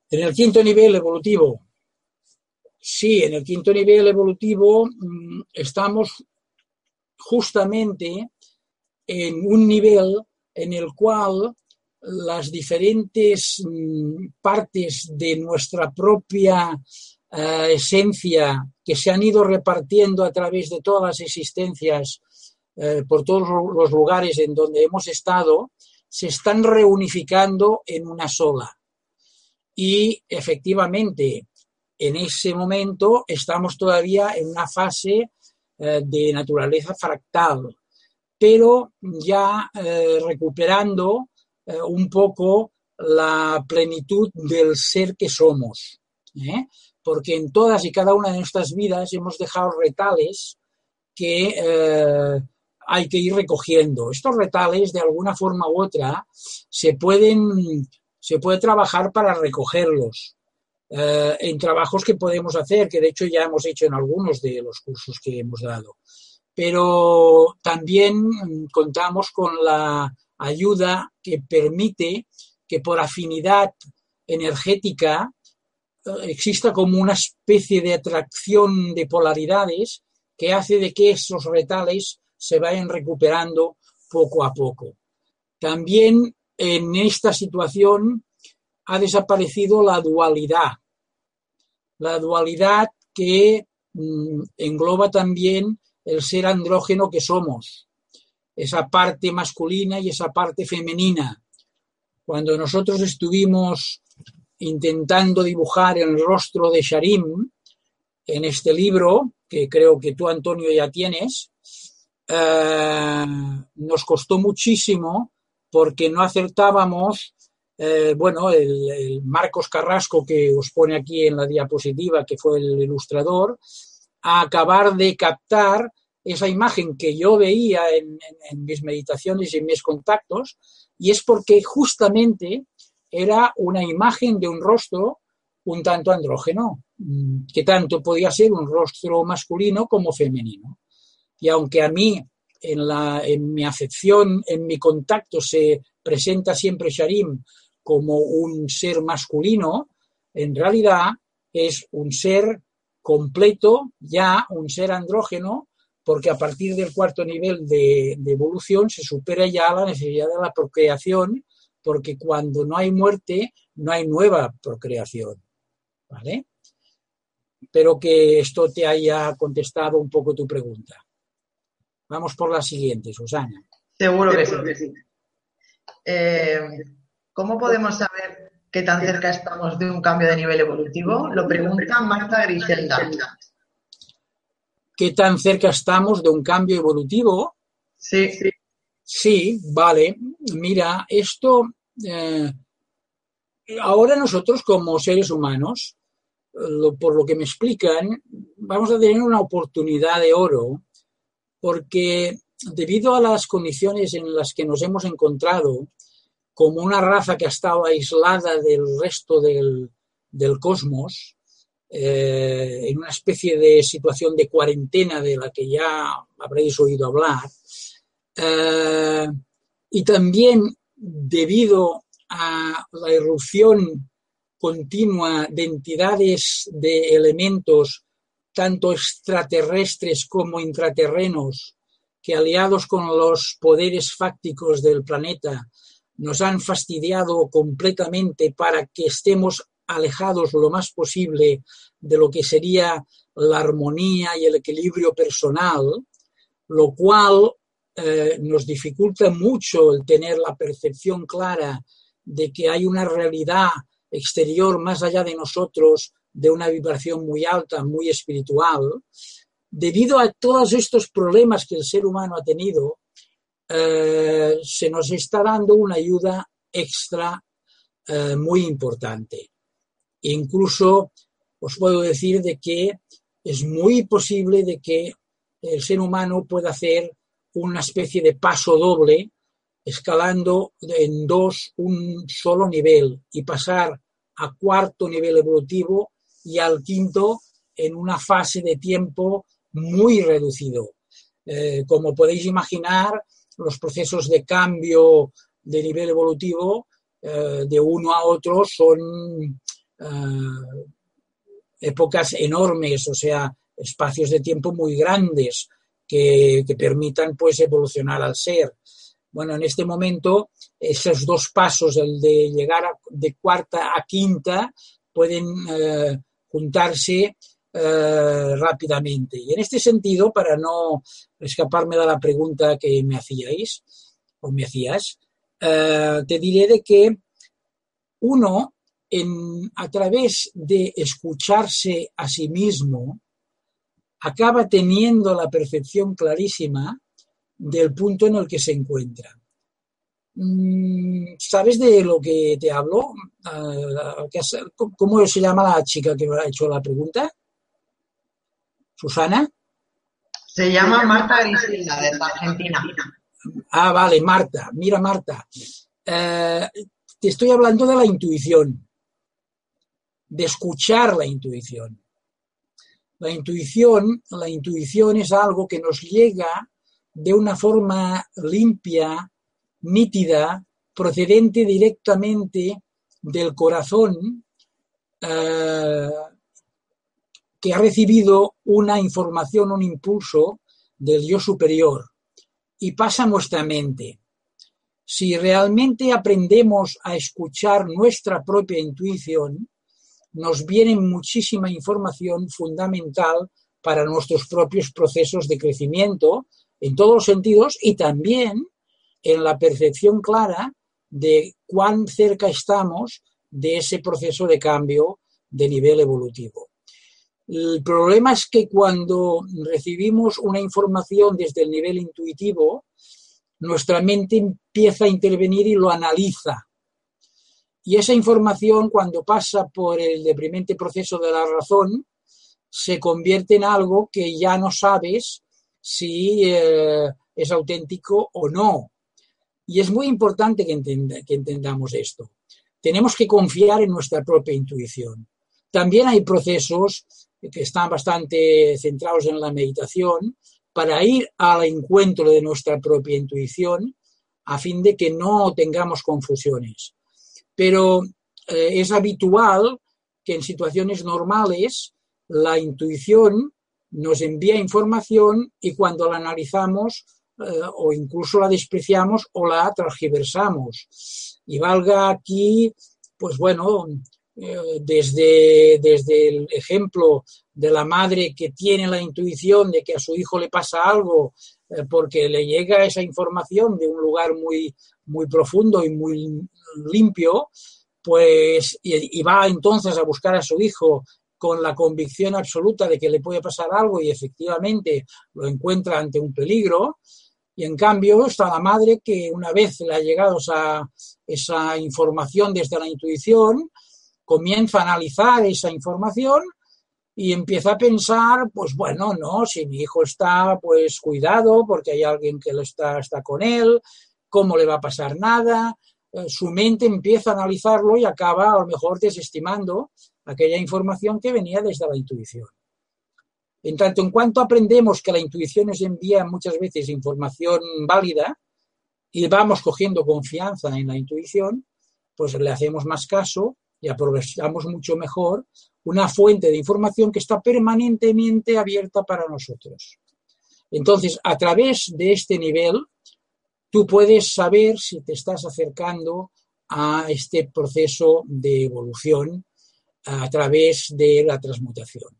En el quinto nivel evolutivo, sí, en el quinto nivel evolutivo mm, estamos justamente en un nivel en el cual las diferentes mm, partes de nuestra propia eh, esencia que se han ido repartiendo a través de todas las existencias eh, por todos los lugares en donde hemos estado, se están reunificando en una sola. Y efectivamente, en ese momento estamos todavía en una fase eh, de naturaleza fractal, pero ya recuperando un poco la plenitud del ser que somos porque en todas y cada una de nuestras vidas hemos dejado retales que eh, hay que ir recogiendo. Estos retales, de alguna forma u otra, se pueden, se puede trabajar para recogerlos. Eh, en trabajos que podemos hacer, que de hecho ya hemos hecho en algunos de los cursos que hemos dado. Pero también contamos con la ayuda que permite que por afinidad energética exista como una especie de atracción de polaridades que hace de que esos retales se vayan recuperando poco a poco. También en esta situación ha desaparecido la dualidad, la dualidad que mm, engloba también el ser andrógeno que somos, esa parte masculina y esa parte femenina. Cuando nosotros estuvimos intentando dibujar el rostro de Sharim en este libro, que creo que tú, Antonio, ya tienes, eh, nos costó muchísimo porque no acertábamos, eh, bueno, el, Marcos Carrasco que os pone aquí en la diapositiva, que fue el ilustrador, a acabar de captar esa imagen que yo veía en, mis meditaciones y en mis contactos, y es porque justamente era una imagen de un rostro un tanto andrógeno, mm, que tanto podía ser un rostro masculino como femenino. Y aunque a mí, en, la, en mi afección, en mi contacto, se presenta siempre Sharim como un ser masculino, en realidad es un ser completo, ya un ser andrógeno, porque a partir del cuarto nivel de, evolución se supera ya la necesidad de la procreación, porque cuando no hay muerte, no hay nueva procreación. ¿Vale? Espero que esto te haya contestado un poco tu pregunta. Vamos por la siguiente, Susana. Seguro que sí. Eh, ¿Cómo podemos saber qué tan cerca estamos de un cambio de nivel evolutivo? Lo pregunta Marta Griselda qué tan cerca estamos de un cambio evolutivo. Sí, sí. Sí, vale. Mira, esto, eh, ahora nosotros como seres humanos, por lo que me explican, vamos a tener una oportunidad de oro, porque debido a las condiciones en las que nos hemos encontrado, como una raza que ha estado aislada del resto del, del cosmos, eh, en una especie de situación de cuarentena de la que ya habréis oído hablar, eh, y también debido a la irrupción continua de entidades de elementos tanto extraterrestres como intraterrenos que aliados con los poderes fácticos del planeta nos han fastidiado completamente para que estemos alejados lo más posible de lo que sería la armonía y el equilibrio personal, lo cual eh, nos dificulta mucho el tener la percepción clara de que hay una realidad exterior más allá de nosotros, de una vibración muy alta, muy espiritual. Debido a todos estos problemas que el ser humano ha tenido, eh, se nos está dando una ayuda extra eh, muy importante. Incluso os puedo decir de que es muy posible de que el ser humano pueda hacer una especie de paso doble, escalando en dos un solo nivel y pasar a cuarto nivel evolutivo y al quinto en una fase de tiempo muy reducido. Eh, como podéis imaginar, los procesos de cambio de nivel evolutivo eh, de uno a otro son eh, épocas enormes, o sea, espacios de tiempo muy grandes que, permitan pues evolucionar al ser. Bueno, en este momento esos dos pasos, el de llegar de cuarta a quinta, pueden eh, juntarse eh, rápidamente. Y en este sentido, para no escaparme de la pregunta que me hacíais o me hacías, te diré de que uno a través de escucharse a sí mismo, acaba teniendo la percepción clarísima del punto en el que se encuentra. Mm, ¿Sabes de lo que te hablo? Ah, ¿Cómo se llama la chica que ha hecho la pregunta? ¿Susana? Se llama Marta Griselda, de Argentina. Ah, vale, Marta. Mira, Marta. Eh, te estoy hablando de la intuición de escuchar la intuición. La intuición, la intuición es algo que nos llega de una forma limpia, nítida, procedente directamente del corazón eh, que ha recibido una información, un impulso del yo superior y pasa a nuestra mente. Si realmente aprendemos a escuchar nuestra propia intuición, nos viene muchísima información fundamental para nuestros propios procesos de crecimiento en todos los sentidos y también en la percepción clara de cuán cerca estamos de ese proceso de cambio de nivel evolutivo. El problema es que cuando recibimos una información desde el nivel intuitivo, nuestra mente empieza a intervenir y lo analiza. Y esa información, cuando pasa por el deprimente proceso de la razón, se convierte en algo que ya no sabes si eh, es auténtico o no. Y es muy importante que, que entendamos esto. Tenemos que confiar en nuestra propia intuición. También hay procesos que están bastante centrados en la meditación para ir al encuentro de nuestra propia intuición a fin de que no tengamos confusiones. Pero eh, es habitual que en situaciones normales la intuición nos envía información y cuando la analizamos eh, o incluso la despreciamos o la transgiversamos. Y valga aquí, pues bueno, eh, desde, desde el ejemplo de la madre que tiene la intuición de que a su hijo le pasa algo porque le llega esa información de un lugar muy, muy profundo y muy limpio, pues y, va entonces a buscar a su hijo con la convicción absoluta de que le puede pasar algo y efectivamente lo encuentra ante un peligro. Y en cambio está la madre que una vez le ha llegado esa, esa información desde la intuición, comienza a analizar esa información y empieza a pensar, pues bueno, no, si mi hijo está pues cuidado porque hay alguien que lo está, está con él, cómo le va a pasar nada, eh, su mente empieza a analizarlo y acaba a lo mejor desestimando aquella información que venía desde la intuición. En tanto en cuanto aprendemos que la intuición nos envía muchas veces información válida y vamos cogiendo confianza en la intuición, pues le hacemos más caso y aprovechamos mucho mejor una fuente de información que está permanentemente abierta para nosotros. Entonces, a través de este nivel, tú puedes saber si te estás acercando a este proceso de evolución a través de la transmutación.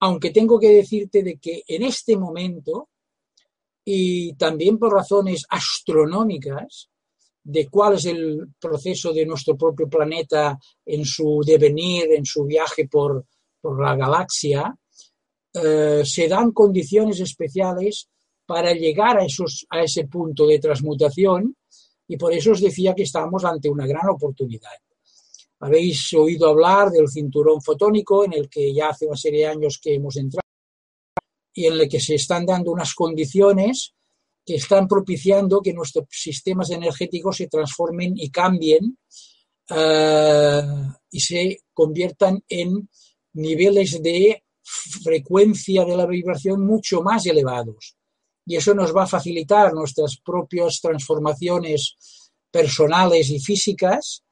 Aunque tengo que decirte de que en este momento, y también por razones astronómicas, de cuál es el proceso de nuestro propio planeta en su devenir, en su viaje por, la galaxia, eh, se dan condiciones especiales para llegar a, esos, a ese punto de transmutación y por eso os decía que estamos ante una gran oportunidad. Habéis oído hablar del cinturón fotónico en el que ya hace una serie de años que hemos entrado y en el que se están dando unas condiciones que están propiciando que nuestros sistemas energéticos se transformen y cambien eh, y se conviertan en niveles de frecuencia de la vibración mucho más elevados. Y eso nos va a facilitar nuestras propias transformaciones personales y físicas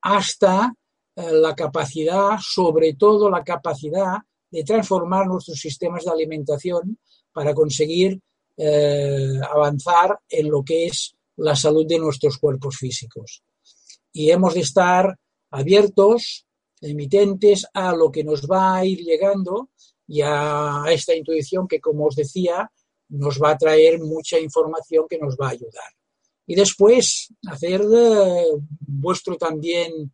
hasta eh, la capacidad, sobre todo la capacidad de transformar nuestros sistemas de alimentación para conseguir eh, avanzar en lo que es la salud de nuestros cuerpos físicos. Y hemos de estar abiertos, emitentes a lo que nos va a ir llegando y a esta intuición que, como os decía, nos va a traer mucha información que nos va a ayudar. Y después hacer eh, vuestro también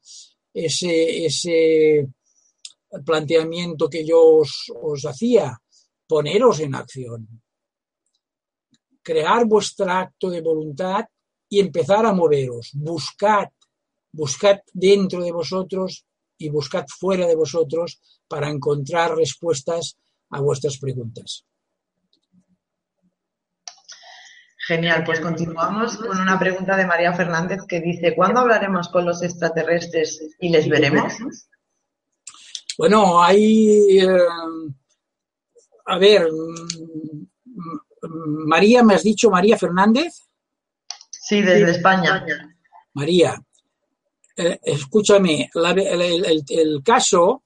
ese, ese planteamiento que yo os, os hacía, poneros en acción, crear vuestro acto de voluntad y empezar a moveros. Buscad, buscad dentro de vosotros y buscad fuera de vosotros para encontrar respuestas a vuestras preguntas. Genial, pues continuamos con una pregunta de María Fernández que dice, ¿cuándo hablaremos con los extraterrestres y les veremos? Bueno, hay, eh, a ver, María, ¿me has dicho María Fernández? Sí, desde España. María, Eh, escúchame, el, caso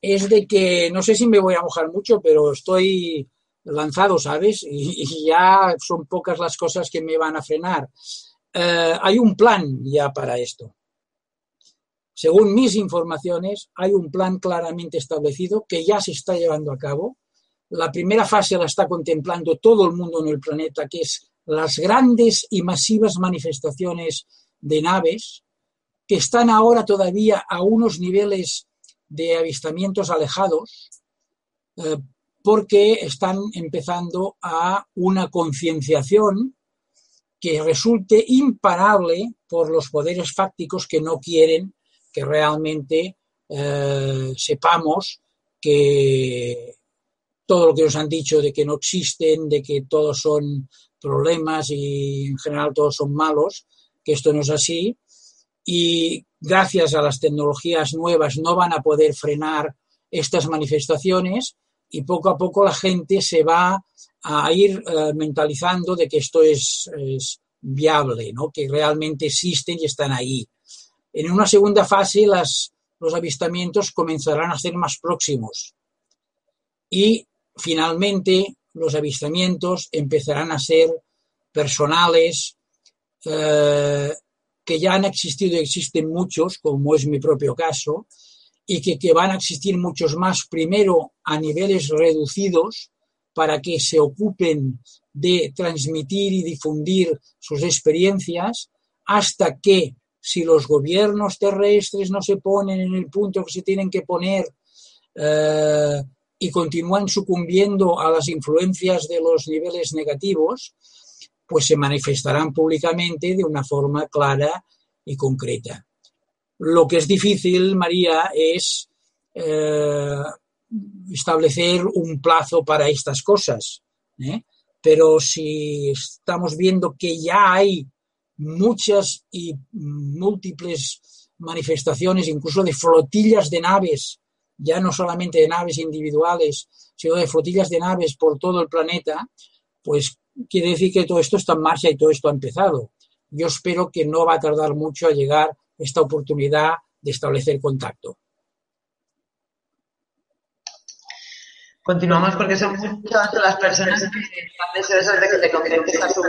es de que no sé si me voy a mojar mucho, pero estoy lanzado, ¿sabes? Y, ya son pocas las cosas que me van a frenar. Eh, hay un plan ya para esto. Según mis informaciones, hay un plan claramente establecido que ya se está llevando a cabo. La primera fase la está contemplando todo el mundo en el planeta, que es las grandes y masivas manifestaciones de naves, que están ahora todavía a unos niveles de avistamientos alejados, eh, porque están empezando a una concienciación que resulte imparable por los poderes fácticos que no quieren que realmente eh, sepamos que todo lo que nos han dicho de que no existen, de que todos son problemas y en general todos son malos, que esto no es así. Y gracias a las tecnologías nuevas no van a poder frenar estas manifestaciones y poco a poco la gente se va a ir eh, mentalizando de que esto es, es, viable, ¿no? que realmente existen y están ahí. En una segunda fase las, los avistamientos comenzarán a ser más próximos y finalmente los avistamientos empezarán a ser personales, eh, que ya han existido y existen muchos, como es mi propio caso, y que, van a existir muchos más, primero a niveles reducidos, para que se ocupen de transmitir y difundir sus experiencias, hasta que si los gobiernos terrestres no se ponen en el punto que se tienen que poner eh, y continúan sucumbiendo a las influencias de los niveles negativos, pues se manifestarán públicamente de una forma clara y concreta. Lo que es difícil, María, es eh, establecer un plazo para estas cosas. ¿eh? Pero si estamos viendo que ya hay muchas y múltiples manifestaciones, incluso de flotillas de naves, ya no solamente de naves individuales, sino de flotillas de naves por todo el planeta, pues quiere decir que todo esto está en marcha y todo esto ha empezado. Yo espero que no va a tardar mucho a llegar esta oportunidad de establecer contacto. Continuamos porque son muchas las personas que están deseosas de que te contestes a sus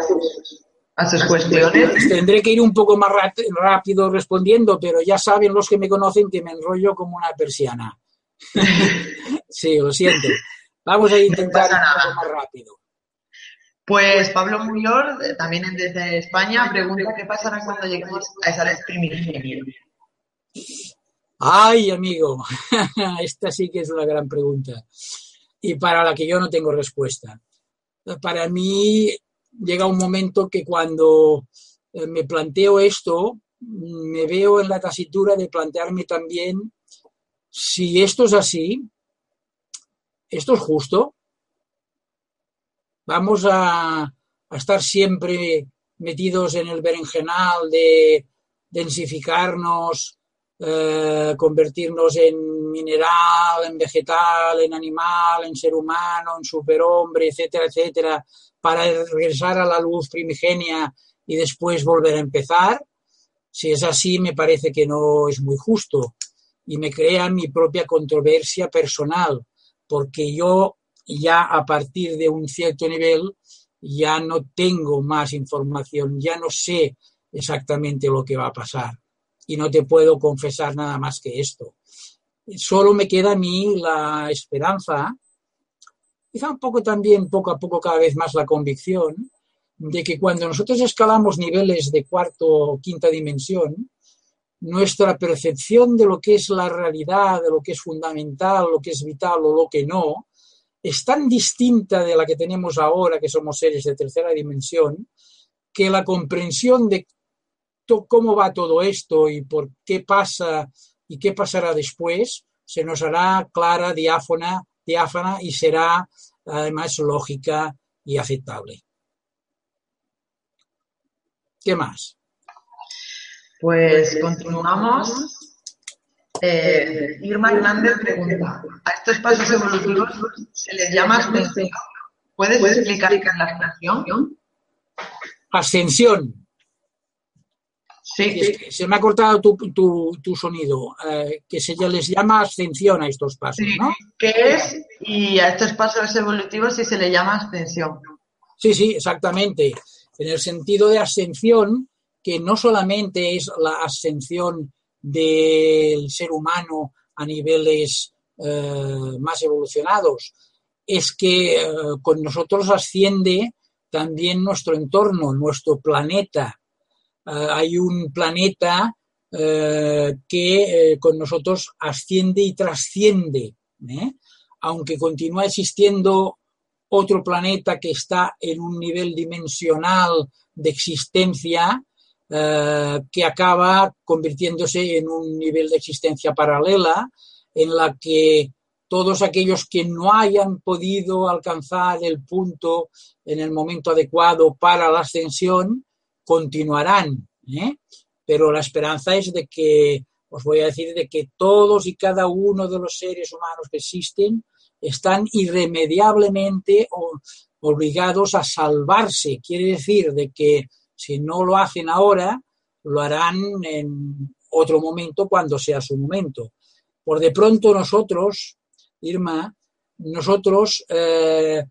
a sus cuestiones. Tendré que ir un poco más rápido respondiendo, pero ya saben los que me conocen que me enrollo como una persiana. sí, lo siento. Vamos a intentar un poco más rápido. Pues Pablo Muyor, eh, también desde España, pregunta qué pasará cuando lleguemos a esa vez Ay, amigo, esta sí que es una gran pregunta y para la que yo no tengo respuesta. Para mí llega un momento que cuando eh, me planteo esto, me veo en la tasitura de plantearme también si esto es así, esto es justo. Vamos a, estar siempre metidos en el berenjenal de densificarnos, eh, convertirnos en mineral, en vegetal, en animal, en ser humano, en superhombre, etcétera, etcétera, para regresar a la luz primigenia y después volver a empezar. Si es así, me parece que no es muy justo y me crea mi propia controversia personal, porque yo ya a partir de un cierto nivel ya no tengo más información, ya no sé exactamente lo que va a pasar y no te puedo confesar nada más que esto. Solo me queda a mí la esperanza quizá un poco también, poco a poco, cada vez más la convicción de que cuando nosotros escalamos niveles de cuarto o quinta dimensión, nuestra percepción de lo que es la realidad, de lo que es fundamental, lo que es vital o lo que no, es tan distinta de la que tenemos ahora, que somos seres de tercera dimensión, que la comprensión de cómo va todo esto y por qué pasa y qué pasará después, se nos hará clara, diáfona diáfana y será además lógica y aceptable. ¿Qué más? Pues continuamos. Eh, Irma Hernández pregunta, a estos pasos evolutivos se les llama ascensión. ¿Puedes explicar qué es la ascensión? Ascensión. Sí, Se me ha cortado tu, tu, sonido, eh, que se les llama ascensión a estos pasos, sí, ¿no? ¿Qué es? Y a estos pasos evolutivos sí se le llama ascensión. Sí, sí, exactamente. En el sentido de ascensión, que no solamente es la ascensión del ser humano a niveles eh, más evolucionados, es que eh, con nosotros asciende también nuestro entorno, nuestro planeta, eh, hay un planeta que con nosotros asciende y trasciende, aunque continúa existiendo otro planeta que está en un nivel dimensional de existencia que acaba convirtiéndose en un nivel de existencia paralela en la que todos aquellos que no hayan podido alcanzar el punto en el momento adecuado para la ascensión continuarán, ¿eh? pero la esperanza es de que, os voy a decir, de que todos y cada uno de los seres humanos que existen están irremediablemente obligados a salvarse. Quiere decir de que si no lo hacen ahora, lo harán en otro momento cuando sea su momento. Por de pronto nosotros, Irma, nosotros eh,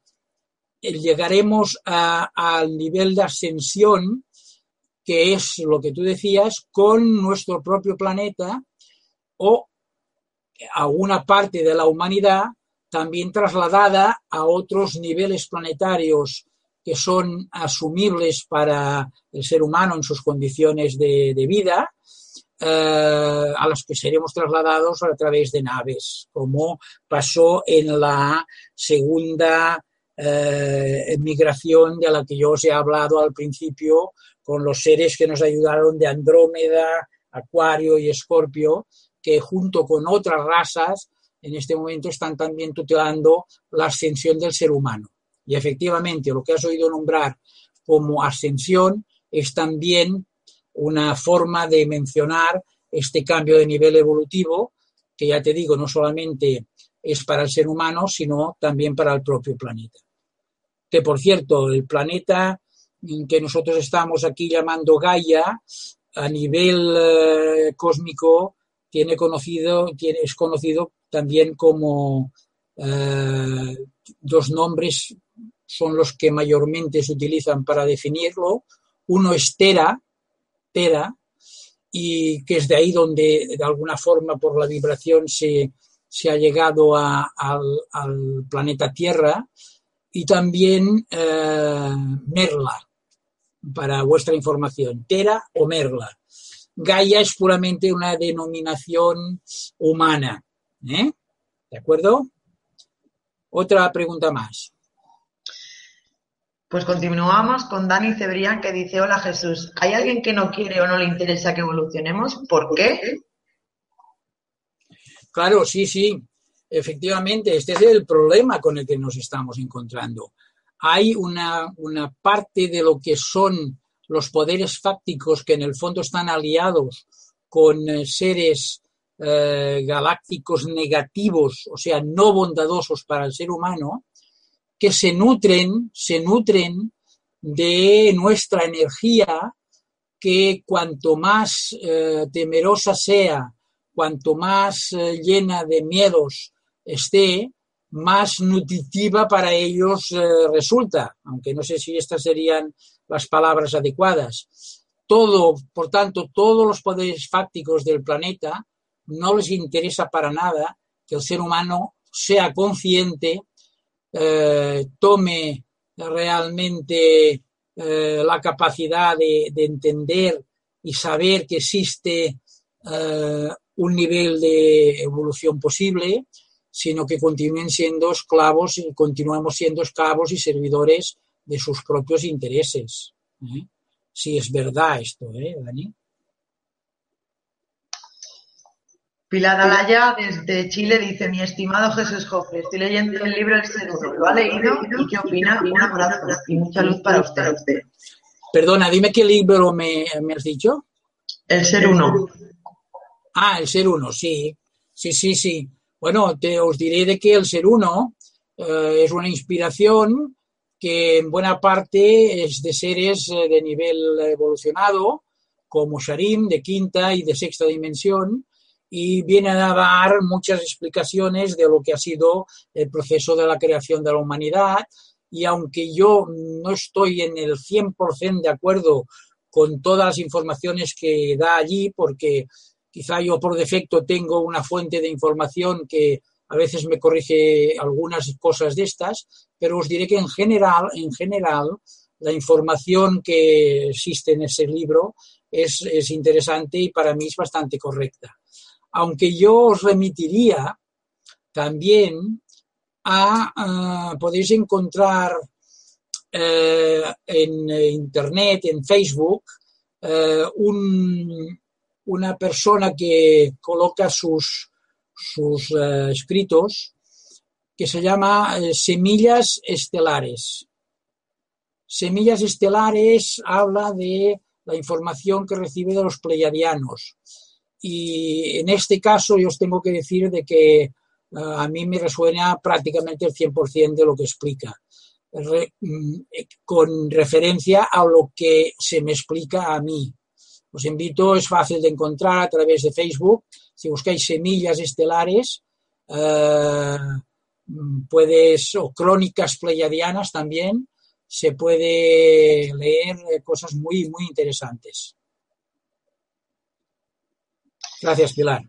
llegaremos al nivel de ascensión que es lo que tú decías, con nuestro propio planeta o a una parte de la humanidad también trasladada a otros niveles planetarios que son asumibles para el ser humano en sus condiciones de, vida, eh, a los que seremos trasladados a través de naves, como pasó en la segunda eh, migración de la que yo os he hablado al principio con los seres que nos ayudaron de Andrómeda, Acuario y Escorpio, que junto con otras razas en este momento están también tutelando la ascensión del ser humano. Y efectivamente, lo que has oído nombrar como ascensión es también una forma de mencionar este cambio de nivel evolutivo, que ya te digo, no solamente es para el ser humano, sino también para el propio planeta. Que por cierto, el planeta que nosotros estamos aquí llamando Gaia, a nivel eh, cósmico tiene conocido, tiene, es conocido también como eh, dos nombres son los que mayormente se utilizan para definirlo. Uno es Tera, y que es de ahí donde de alguna forma por la vibración se, se ha llegado al, al, planeta Tierra, y también eh, Merla, para vuestra información, Tera o Merla. Gaia es puramente una denominación humana. ¿eh? ¿De acuerdo? Otra pregunta más. Pues continuamos con Dani Cebrián que dice, hola Jesús, ¿hay alguien que no quiere o no le interesa que evolucionemos? ¿Por qué? Claro, sí, sí. Efectivamente, este es el problema con el que nos estamos encontrando hay una, parte de lo que son los poderes fácticos que en el fondo están aliados con eh, seres eh, galácticos negativos, o sea, no bondadosos para el ser humano, que se nutren, se nutren de nuestra energía, que cuanto más eh, temerosa sea, cuanto más llena de miedos esté, más nutritiva para ellos eh, resulta, aunque no sé si estas serían las palabras adecuadas. Todo, por tanto, todos los poderes fácticos del planeta no les interesa para nada que el ser humano sea consciente, eh, tome realmente eh, la capacidad de, entender y saber que existe un nivel de evolución posible, sino que continúen siendo esclavos y continuamos siendo esclavos y servidores de sus propios intereses. ¿eh? Si es verdad esto, ¿eh, Dani? Pilar Alaya desde Chile dice, mi estimado Jesús Jofre, estoy leyendo el libro El Ser Uno. ¿Lo ha leído y qué opina? Un abrazo y mucha luz para usted. Perdona, dime qué libro me, me has dicho. El Ser Uno. Ah, El Ser Uno, sí. Sí, sí, sí. Bueno, te os diré de que el ser uno eh, es una inspiración que en buena parte es de seres eh, de nivel evolucionado, como Sharim de quinta y de sexta dimensión y viene a dar muchas explicaciones de lo que ha sido el proceso de la creación de la humanidad y aunque yo no estoy en el 100% de acuerdo con todas las informaciones que da allí, porque quizá yo por defecto tengo una fuente de información que a veces me corrige algunas cosas de estas, pero os diré que en general, en general, la información que existe en ese libro es, es interesante y para mí es bastante correcta. Aunque yo os remitiría también a, podéis encontrar eh, en internet, en Facebook, eh, una persona que coloca sus, sus eh, escritos que se llama Semillas Estelares. Semillas Estelares habla de la información que recibe de los pleiadianos. Y en este caso yo os tengo que decir de que a mí me resuena prácticamente el 100% de lo que explica, mm, con referencia a lo que se me explica a mí. Os invito, es fácil de encontrar a través de Facebook. Si buscáis semillas estelares, eh, mm, puedes, o crónicas pleiadianas también, se puede leer cosas muy, muy interesantes. Gracias, Pilar.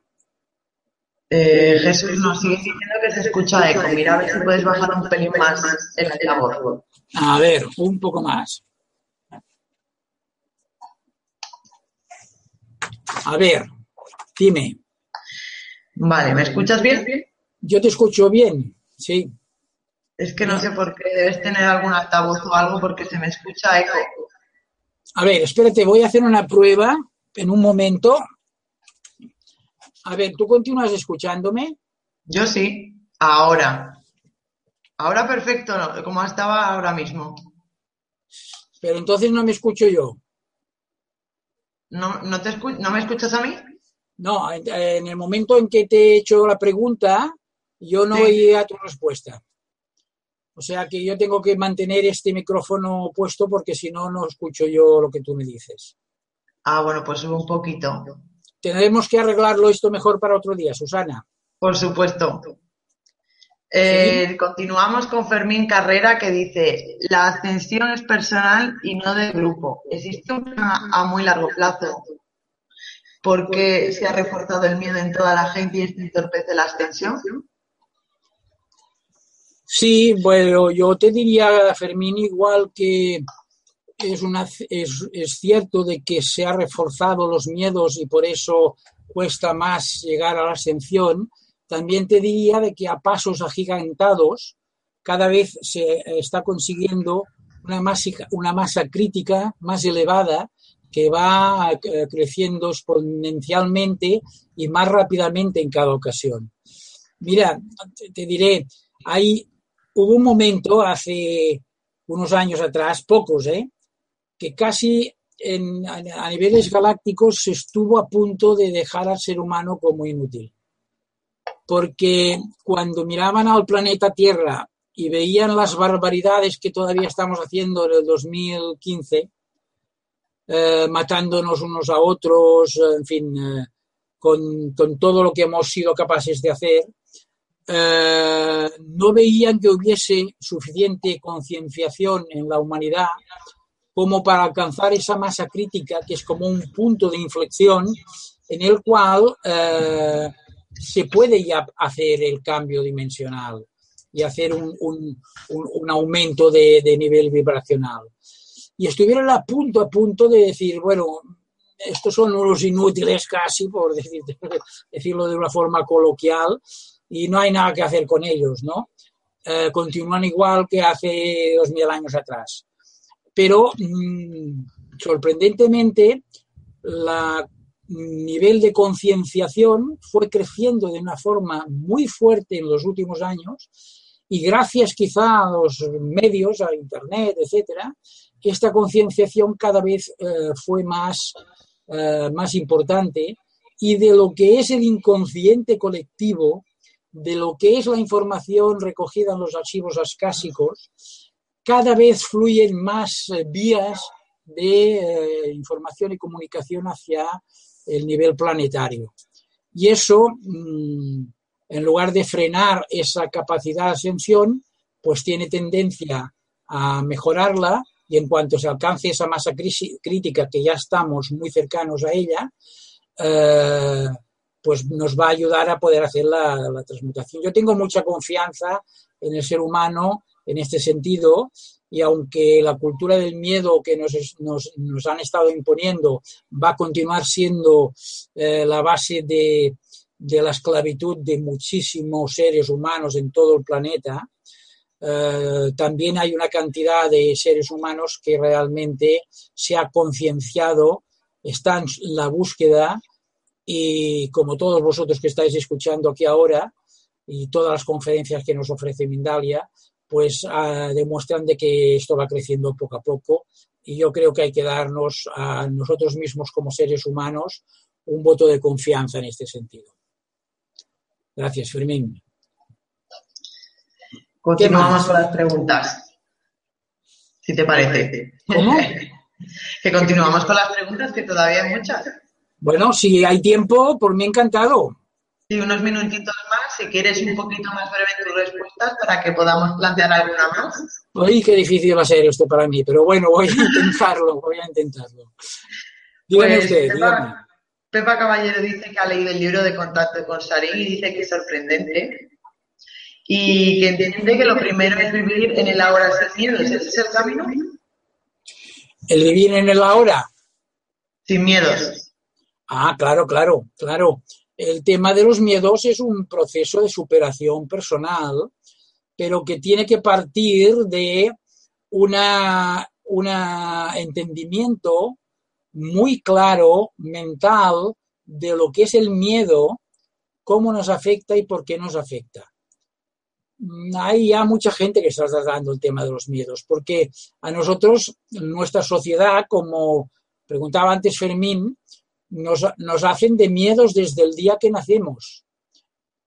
Eh, Jesús nos sigue diciendo que se escucha eco. Mira a ver si puedes bajar un pelín más el voz. A ver, un poco más. A ver, dime. Vale, ¿me escuchas bien? Yo te escucho bien, sí. Es que no sé por qué debes tener algún altavoz o algo porque se me escucha eco. A ver, espérate, voy a hacer una prueba en un momento. A ver, ¿tú continúas escuchándome? Yo sí, ahora. Ahora perfecto, como estaba ahora mismo. Pero entonces no me escucho yo. ¿No, no, te ¿no me escuchas a mí? No, en, el momento en que te he hecho la pregunta, yo no oía tu respuesta. O sea que yo tengo que mantener este micrófono puesto porque si no, no escucho yo lo que tú me dices. Ah, bueno, pues subo un poquito. Tendremos que arreglarlo esto mejor para otro día, Susana. Por supuesto. Eh, continuamos con Fermín Carrera que dice, la ascensión es personal y no de grupo. Existe una a muy largo plazo. porque se ha reforzado el miedo en toda la gente y esto entorpece la ascensión? Sí, bueno, yo te diría, Fermín, igual que es, es, es, cierto de que se ha reforzado los miedos y por eso cuesta más llegar a la ascensión, también te diría de que a pasos agigantados cada vez se está consiguiendo una masa, una masa crítica más elevada que va eh, creciendo exponencialmente y más rápidamente en cada ocasión. Mira, te diré, hay, hubo un momento hace unos años atrás, pocos, ¿eh? Que casi en, a niveles galácticos se estuvo a punto de dejar al ser humano como inútil. Porque cuando miraban al planeta Tierra y veían las barbaridades que todavía estamos haciendo en el 2015, eh, matándonos unos a otros, en fin, eh, con, todo lo que hemos sido capaces de hacer, eh, no veían que hubiese suficiente concienciación en la humanidad como para alcanzar esa masa crítica que es como un punto de inflexión en el cual eh, se puede ya hacer el cambio dimensional y hacer un, un, un, aumento de, nivel vibracional. Y estuvieron a punto, a punto de decir, bueno, estos son unos inútiles casi, por decir, decirlo de una forma coloquial, y no hay nada que hacer con ellos, ¿no? Eh, continúan igual que hace dos mil años atrás pero mmm, sorprendentemente el nivel de concienciación fue creciendo de una forma muy fuerte en los últimos años y gracias quizá a los medios, a Internet, etcétera, esta concienciación cada vez eh, fue más, eh, más importante y de lo que es el inconsciente colectivo, de lo que es la información recogida en los archivos ascásicos, cada vez fluyen más eh, vías de eh, información y comunicación hacia el nivel planetario. Y eso, mm, en lugar de frenar esa capacidad de ascensión, pues tiene tendencia a mejorarla y en cuanto se alcance esa masa crítica, que ya estamos muy cercanos a ella, eh, pues nos va a ayudar a poder hacer la, transmutación. Yo tengo mucha confianza en el ser humano en este sentido y aunque la cultura del miedo que nos, nos, han estado imponiendo va a continuar siendo eh, la base de, de, la esclavitud de muchísimos seres humanos en todo el planeta, eh, también hay una cantidad de seres humanos que realmente se ha concienciado, están en la búsqueda y como todos vosotros que estáis escuchando aquí ahora y todas las conferencias que nos ofrece Mindalia, pues ah, demuestran de que esto va creciendo poco a poco y yo creo que hay que darnos a nosotros mismos como seres humanos un voto de confianza en este sentido. Gracias, Fermín. Continuamos con las preguntas, si te parece. ¿Cómo? que continuamos con las preguntas, que todavía hay muchas. Bueno, si hay tiempo, por mí encantado. Sí, unos minutitos más, si quieres un poquito más breve en tus respuestas para que podamos plantear alguna más. Uy, qué difícil va a ser esto para mí, pero bueno, voy a intentarlo, voy a intentarlo. Dígame pues, usted, Pepa, Pepa Caballero dice que ha leído el libro de contacto con Sarín y dice que es sorprendente y que entiende que lo primero es vivir en el ahora sin miedos. ¿Ese es el camino? ¿El vivir en el ahora? Sin miedos. Ah, claro, claro, claro. El tema de los miedos es un proceso de superación personal, pero que tiene que partir de una, un entendimiento muy claro, mental, de lo que es el miedo, cómo nos afecta y por qué nos afecta. Hay ya mucha gente que está tratando el tema de los miedos, porque a nosotros, nuestra sociedad, como preguntaba antes Fermín, nos, hacen de miedos desde el día que nacemos.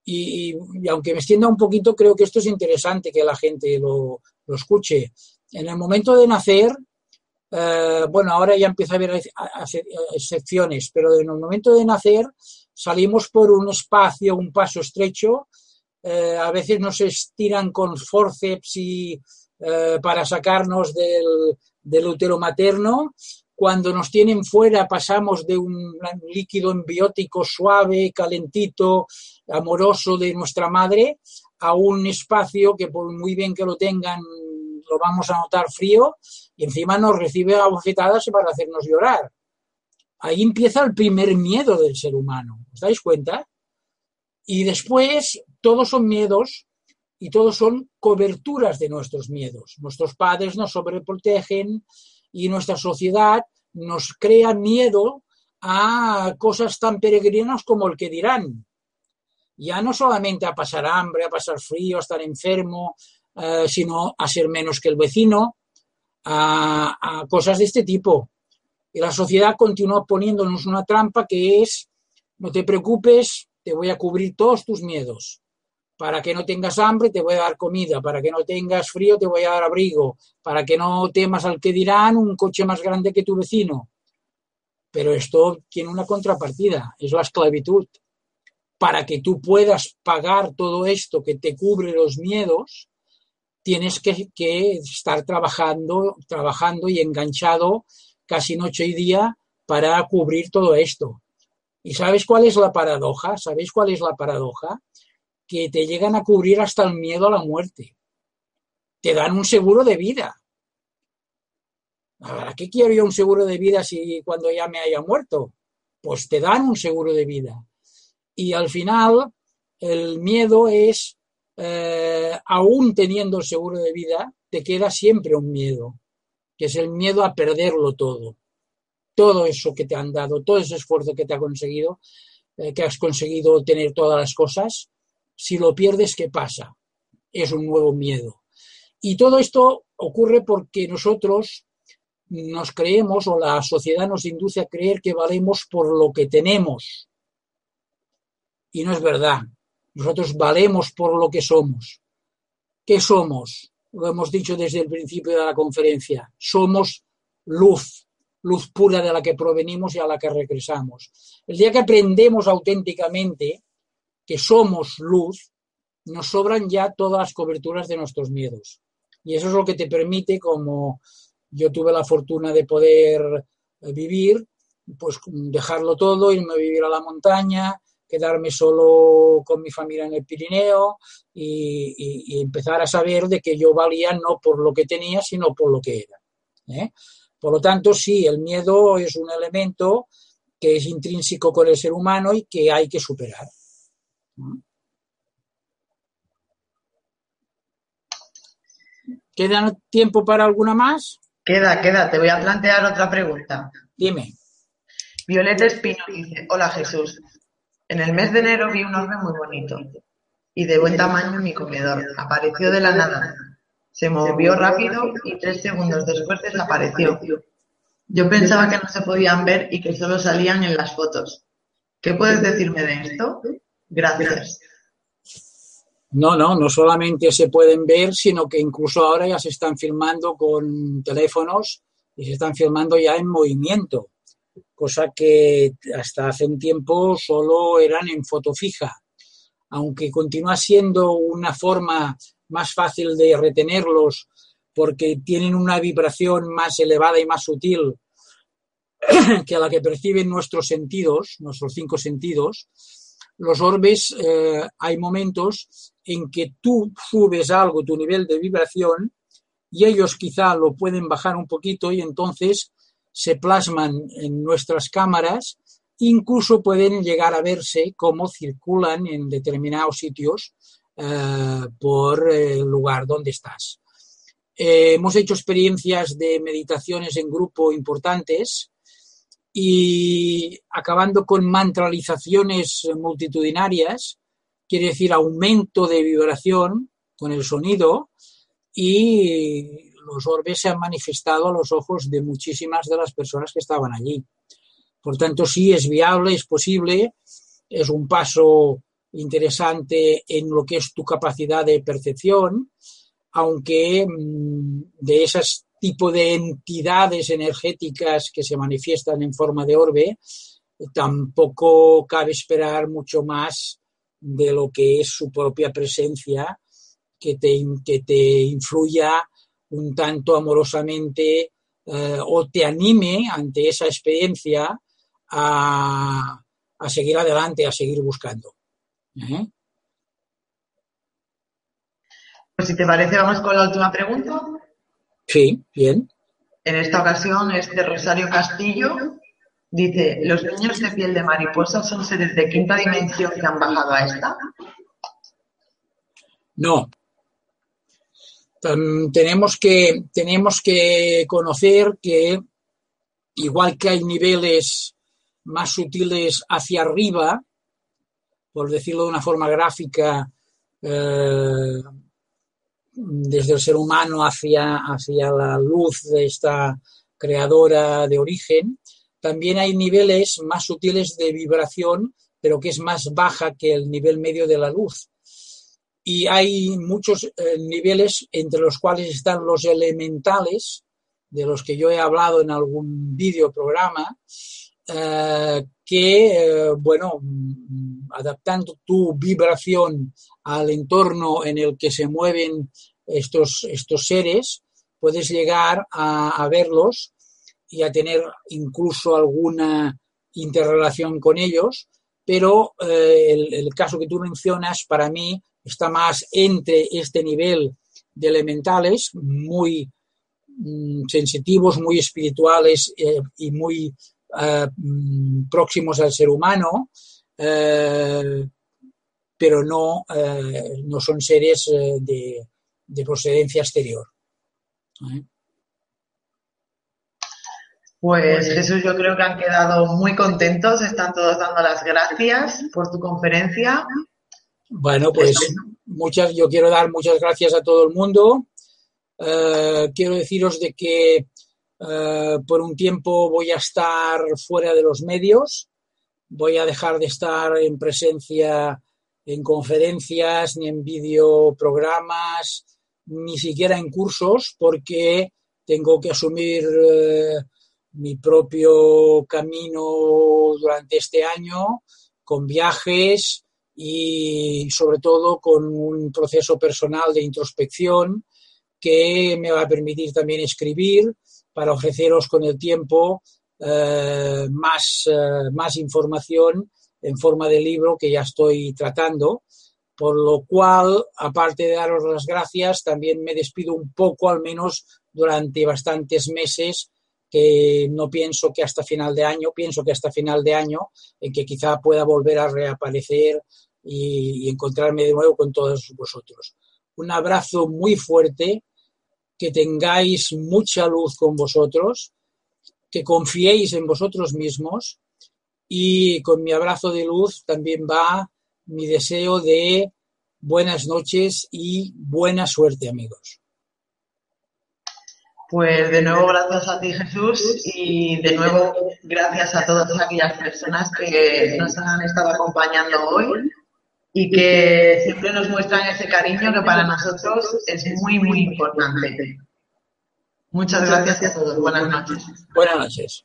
Y, aunque me extienda un poquito, creo que esto es interesante que la gente lo, escuche. En el momento de nacer, eh, bueno, ahora ya empieza a haber excepciones, pero en el momento de nacer salimos por un espacio, un paso estrecho, eh, a veces nos estiran con forceps y, eh, para sacarnos del útero materno cuando nos tienen fuera pasamos de un líquido embiótico suave, calentito, amoroso de nuestra madre a un espacio que por muy bien que lo tengan lo vamos a notar frío y encima nos recibe a bofetadas para hacernos llorar. Ahí empieza el primer miedo del ser humano, ¿os dais cuenta? Y después todos son miedos y todos son coberturas de nuestros miedos. Nuestros padres nos sobreprotegen, y nuestra sociedad nos crea miedo a cosas tan peregrinas como el que dirán. Ya no solamente a pasar hambre, a pasar frío, a estar enfermo, eh, sino a ser menos que el vecino, a, a cosas de este tipo. Y la sociedad continúa poniéndonos una trampa que es, no te preocupes, te voy a cubrir todos tus miedos. Para que no tengas hambre te voy a dar comida, para que no tengas frío te voy a dar abrigo, para que no temas al que dirán un coche más grande que tu vecino. Pero esto tiene una contrapartida, es la esclavitud. Para que tú puedas pagar todo esto que te cubre los miedos, tienes que, estar trabajando, trabajando y enganchado casi noche y día para cubrir todo esto. ¿Y sabes cuál es la paradoja? ¿Sabéis cuál es la paradoja? Que te llegan a cubrir hasta el miedo a la muerte. Te dan un seguro de vida. ¿Para qué quiero yo un seguro de vida si cuando ya me haya muerto? Pues te dan un seguro de vida. Y al final, el miedo es, eh, aún teniendo el seguro de vida, te queda siempre un miedo, que es el miedo a perderlo todo. Todo eso que te han dado, todo ese esfuerzo que te ha conseguido, eh, que has conseguido tener todas las cosas, si lo pierdes, ¿qué pasa? Es un nuevo miedo. Y todo esto ocurre porque nosotros nos creemos o la sociedad nos induce a creer que valemos por lo que tenemos. Y no es verdad. Nosotros valemos por lo que somos. ¿Qué somos? Lo hemos dicho desde el principio de la conferencia. Somos luz, luz pura de la que provenimos y a la que regresamos. El día que aprendemos auténticamente que somos luz, nos sobran ya todas las coberturas de nuestros miedos. Y eso es lo que te permite, como yo tuve la fortuna de poder eh, vivir, pues dejarlo todo, irme a vivir a la montaña, quedarme solo con mi familia en el Pirineo y, empezar a saber de que yo valía no por lo que tenía, sino por lo que era. ¿eh? Por lo tanto, sí, el miedo es un elemento que es intrínseco con el ser humano y que hay que superar. ¿Queda tiempo para alguna más? Queda, queda. Te voy a plantear otra pregunta. Dime. Violeta Espino dice, hola Jesús. En el mes de enero vi un orbe muy bonito y de buen tamaño en mi comedor. Apareció de la nada. Se movió rápido y tres segundos después desapareció. Yo pensaba que no se podían ver y que solo salían en las fotos. ¿Qué puedes decirme de esto? Gracias. No, no, no solamente se pueden ver, sino que incluso ahora ya se están filmando con teléfonos y se están filmando ya en movimiento, cosa que hasta hace un tiempo solo eran en foto fija. Aunque continúa siendo una forma más fácil de retenerlos porque tienen una vibración más elevada y más sutil que la que perciben nuestros sentidos, nuestros cinco sentidos, los orbes eh, hay momentos en que tú subes algo tu nivel de vibración y ellos quizá lo pueden bajar un poquito y entonces se plasman en nuestras cámaras, incluso pueden llegar a verse cómo circulan en determinados sitios eh, por el lugar donde estás. Eh, hemos hecho experiencias de meditaciones en grupo importantes y acabando con mantralizaciones multitudinarias, quiere decir aumento de vibración con el sonido y los orbes se han manifestado a los ojos de muchísimas de las personas que estaban allí. Por tanto, sí es viable, es posible, es un paso interesante en lo que es tu capacidad de percepción, aunque mm, de esas tipo de entidades energéticas que se manifiestan en forma de orbe, tampoco cabe esperar mucho más de lo que es su propia presencia, que te, que te influya un tanto amorosamente eh, o te anime ante esa experiencia a, seguir adelante, a seguir buscando. ¿Eh? Pues si te parece, vamos con la última pregunta. Sí, bien. En esta ocasión es de Rosario Castillo. Dice, ¿los niños de piel de mariposa son seres de quinta dimensión que han bajado a esta? No. tenemos, que, tenemos que conocer que igual que hay niveles más sutiles hacia arriba, por decirlo de una forma gráfica, eh, desde el ser humano hacia, hacia la luz de esta creadora de origen, también hay niveles más sutiles de vibración, pero que es más baja que el nivel medio de la luz. Y hay muchos eh, niveles entre los cuales están los elementales, de los que yo he hablado en algún vídeo programa, eh, que, eh, bueno, mm, adaptando tu vibración al entorno en el que se mueven estos, estos seres, puedes llegar a, verlos y a tener incluso alguna interrelación con ellos, pero eh, el, caso que tú mencionas para mí está más entre este nivel de elementales muy mm, sensitivos, muy espirituales eh, y muy eh, próximos al ser humano, pero no, no son seres de, procedencia exterior. Pues Jesús, yo creo que han quedado muy contentos, están todos dando las gracias por tu conferencia. Bueno, pues muchas, yo quiero dar muchas gracias a todo el mundo. Eh, quiero deciros de que eh, por un tiempo voy a estar fuera de los medios, voy a dejar de estar en presencia en conferencias, ni en videoprogramas, ni siquiera en cursos, porque tengo que asumir eh, mi propio camino durante este año con viajes y sobre todo con un proceso personal de introspección que me va a permitir también escribir para ofreceros con el tiempo eh, más, eh, más información en forma de libro que ya estoy tratando, por lo cual, aparte de daros las gracias, también me despido un poco, al menos durante bastantes meses, que no pienso que hasta final de año, pienso que hasta final de año, en que quizá pueda volver a reaparecer y, y encontrarme de nuevo con todos vosotros. Un abrazo muy fuerte, que tengáis mucha luz con vosotros, que confiéis en vosotros mismos y con mi abrazo de luz también va mi deseo de buenas noches y buena suerte, amigos. Pues de nuevo gracias a ti Jesús y de nuevo gracias a todas aquellas personas que nos han estado acompañando hoy y que siempre nos muestran ese cariño que para nosotros es muy, muy importante. Muchas gracias a todos. Buenas noches. Buenas noches.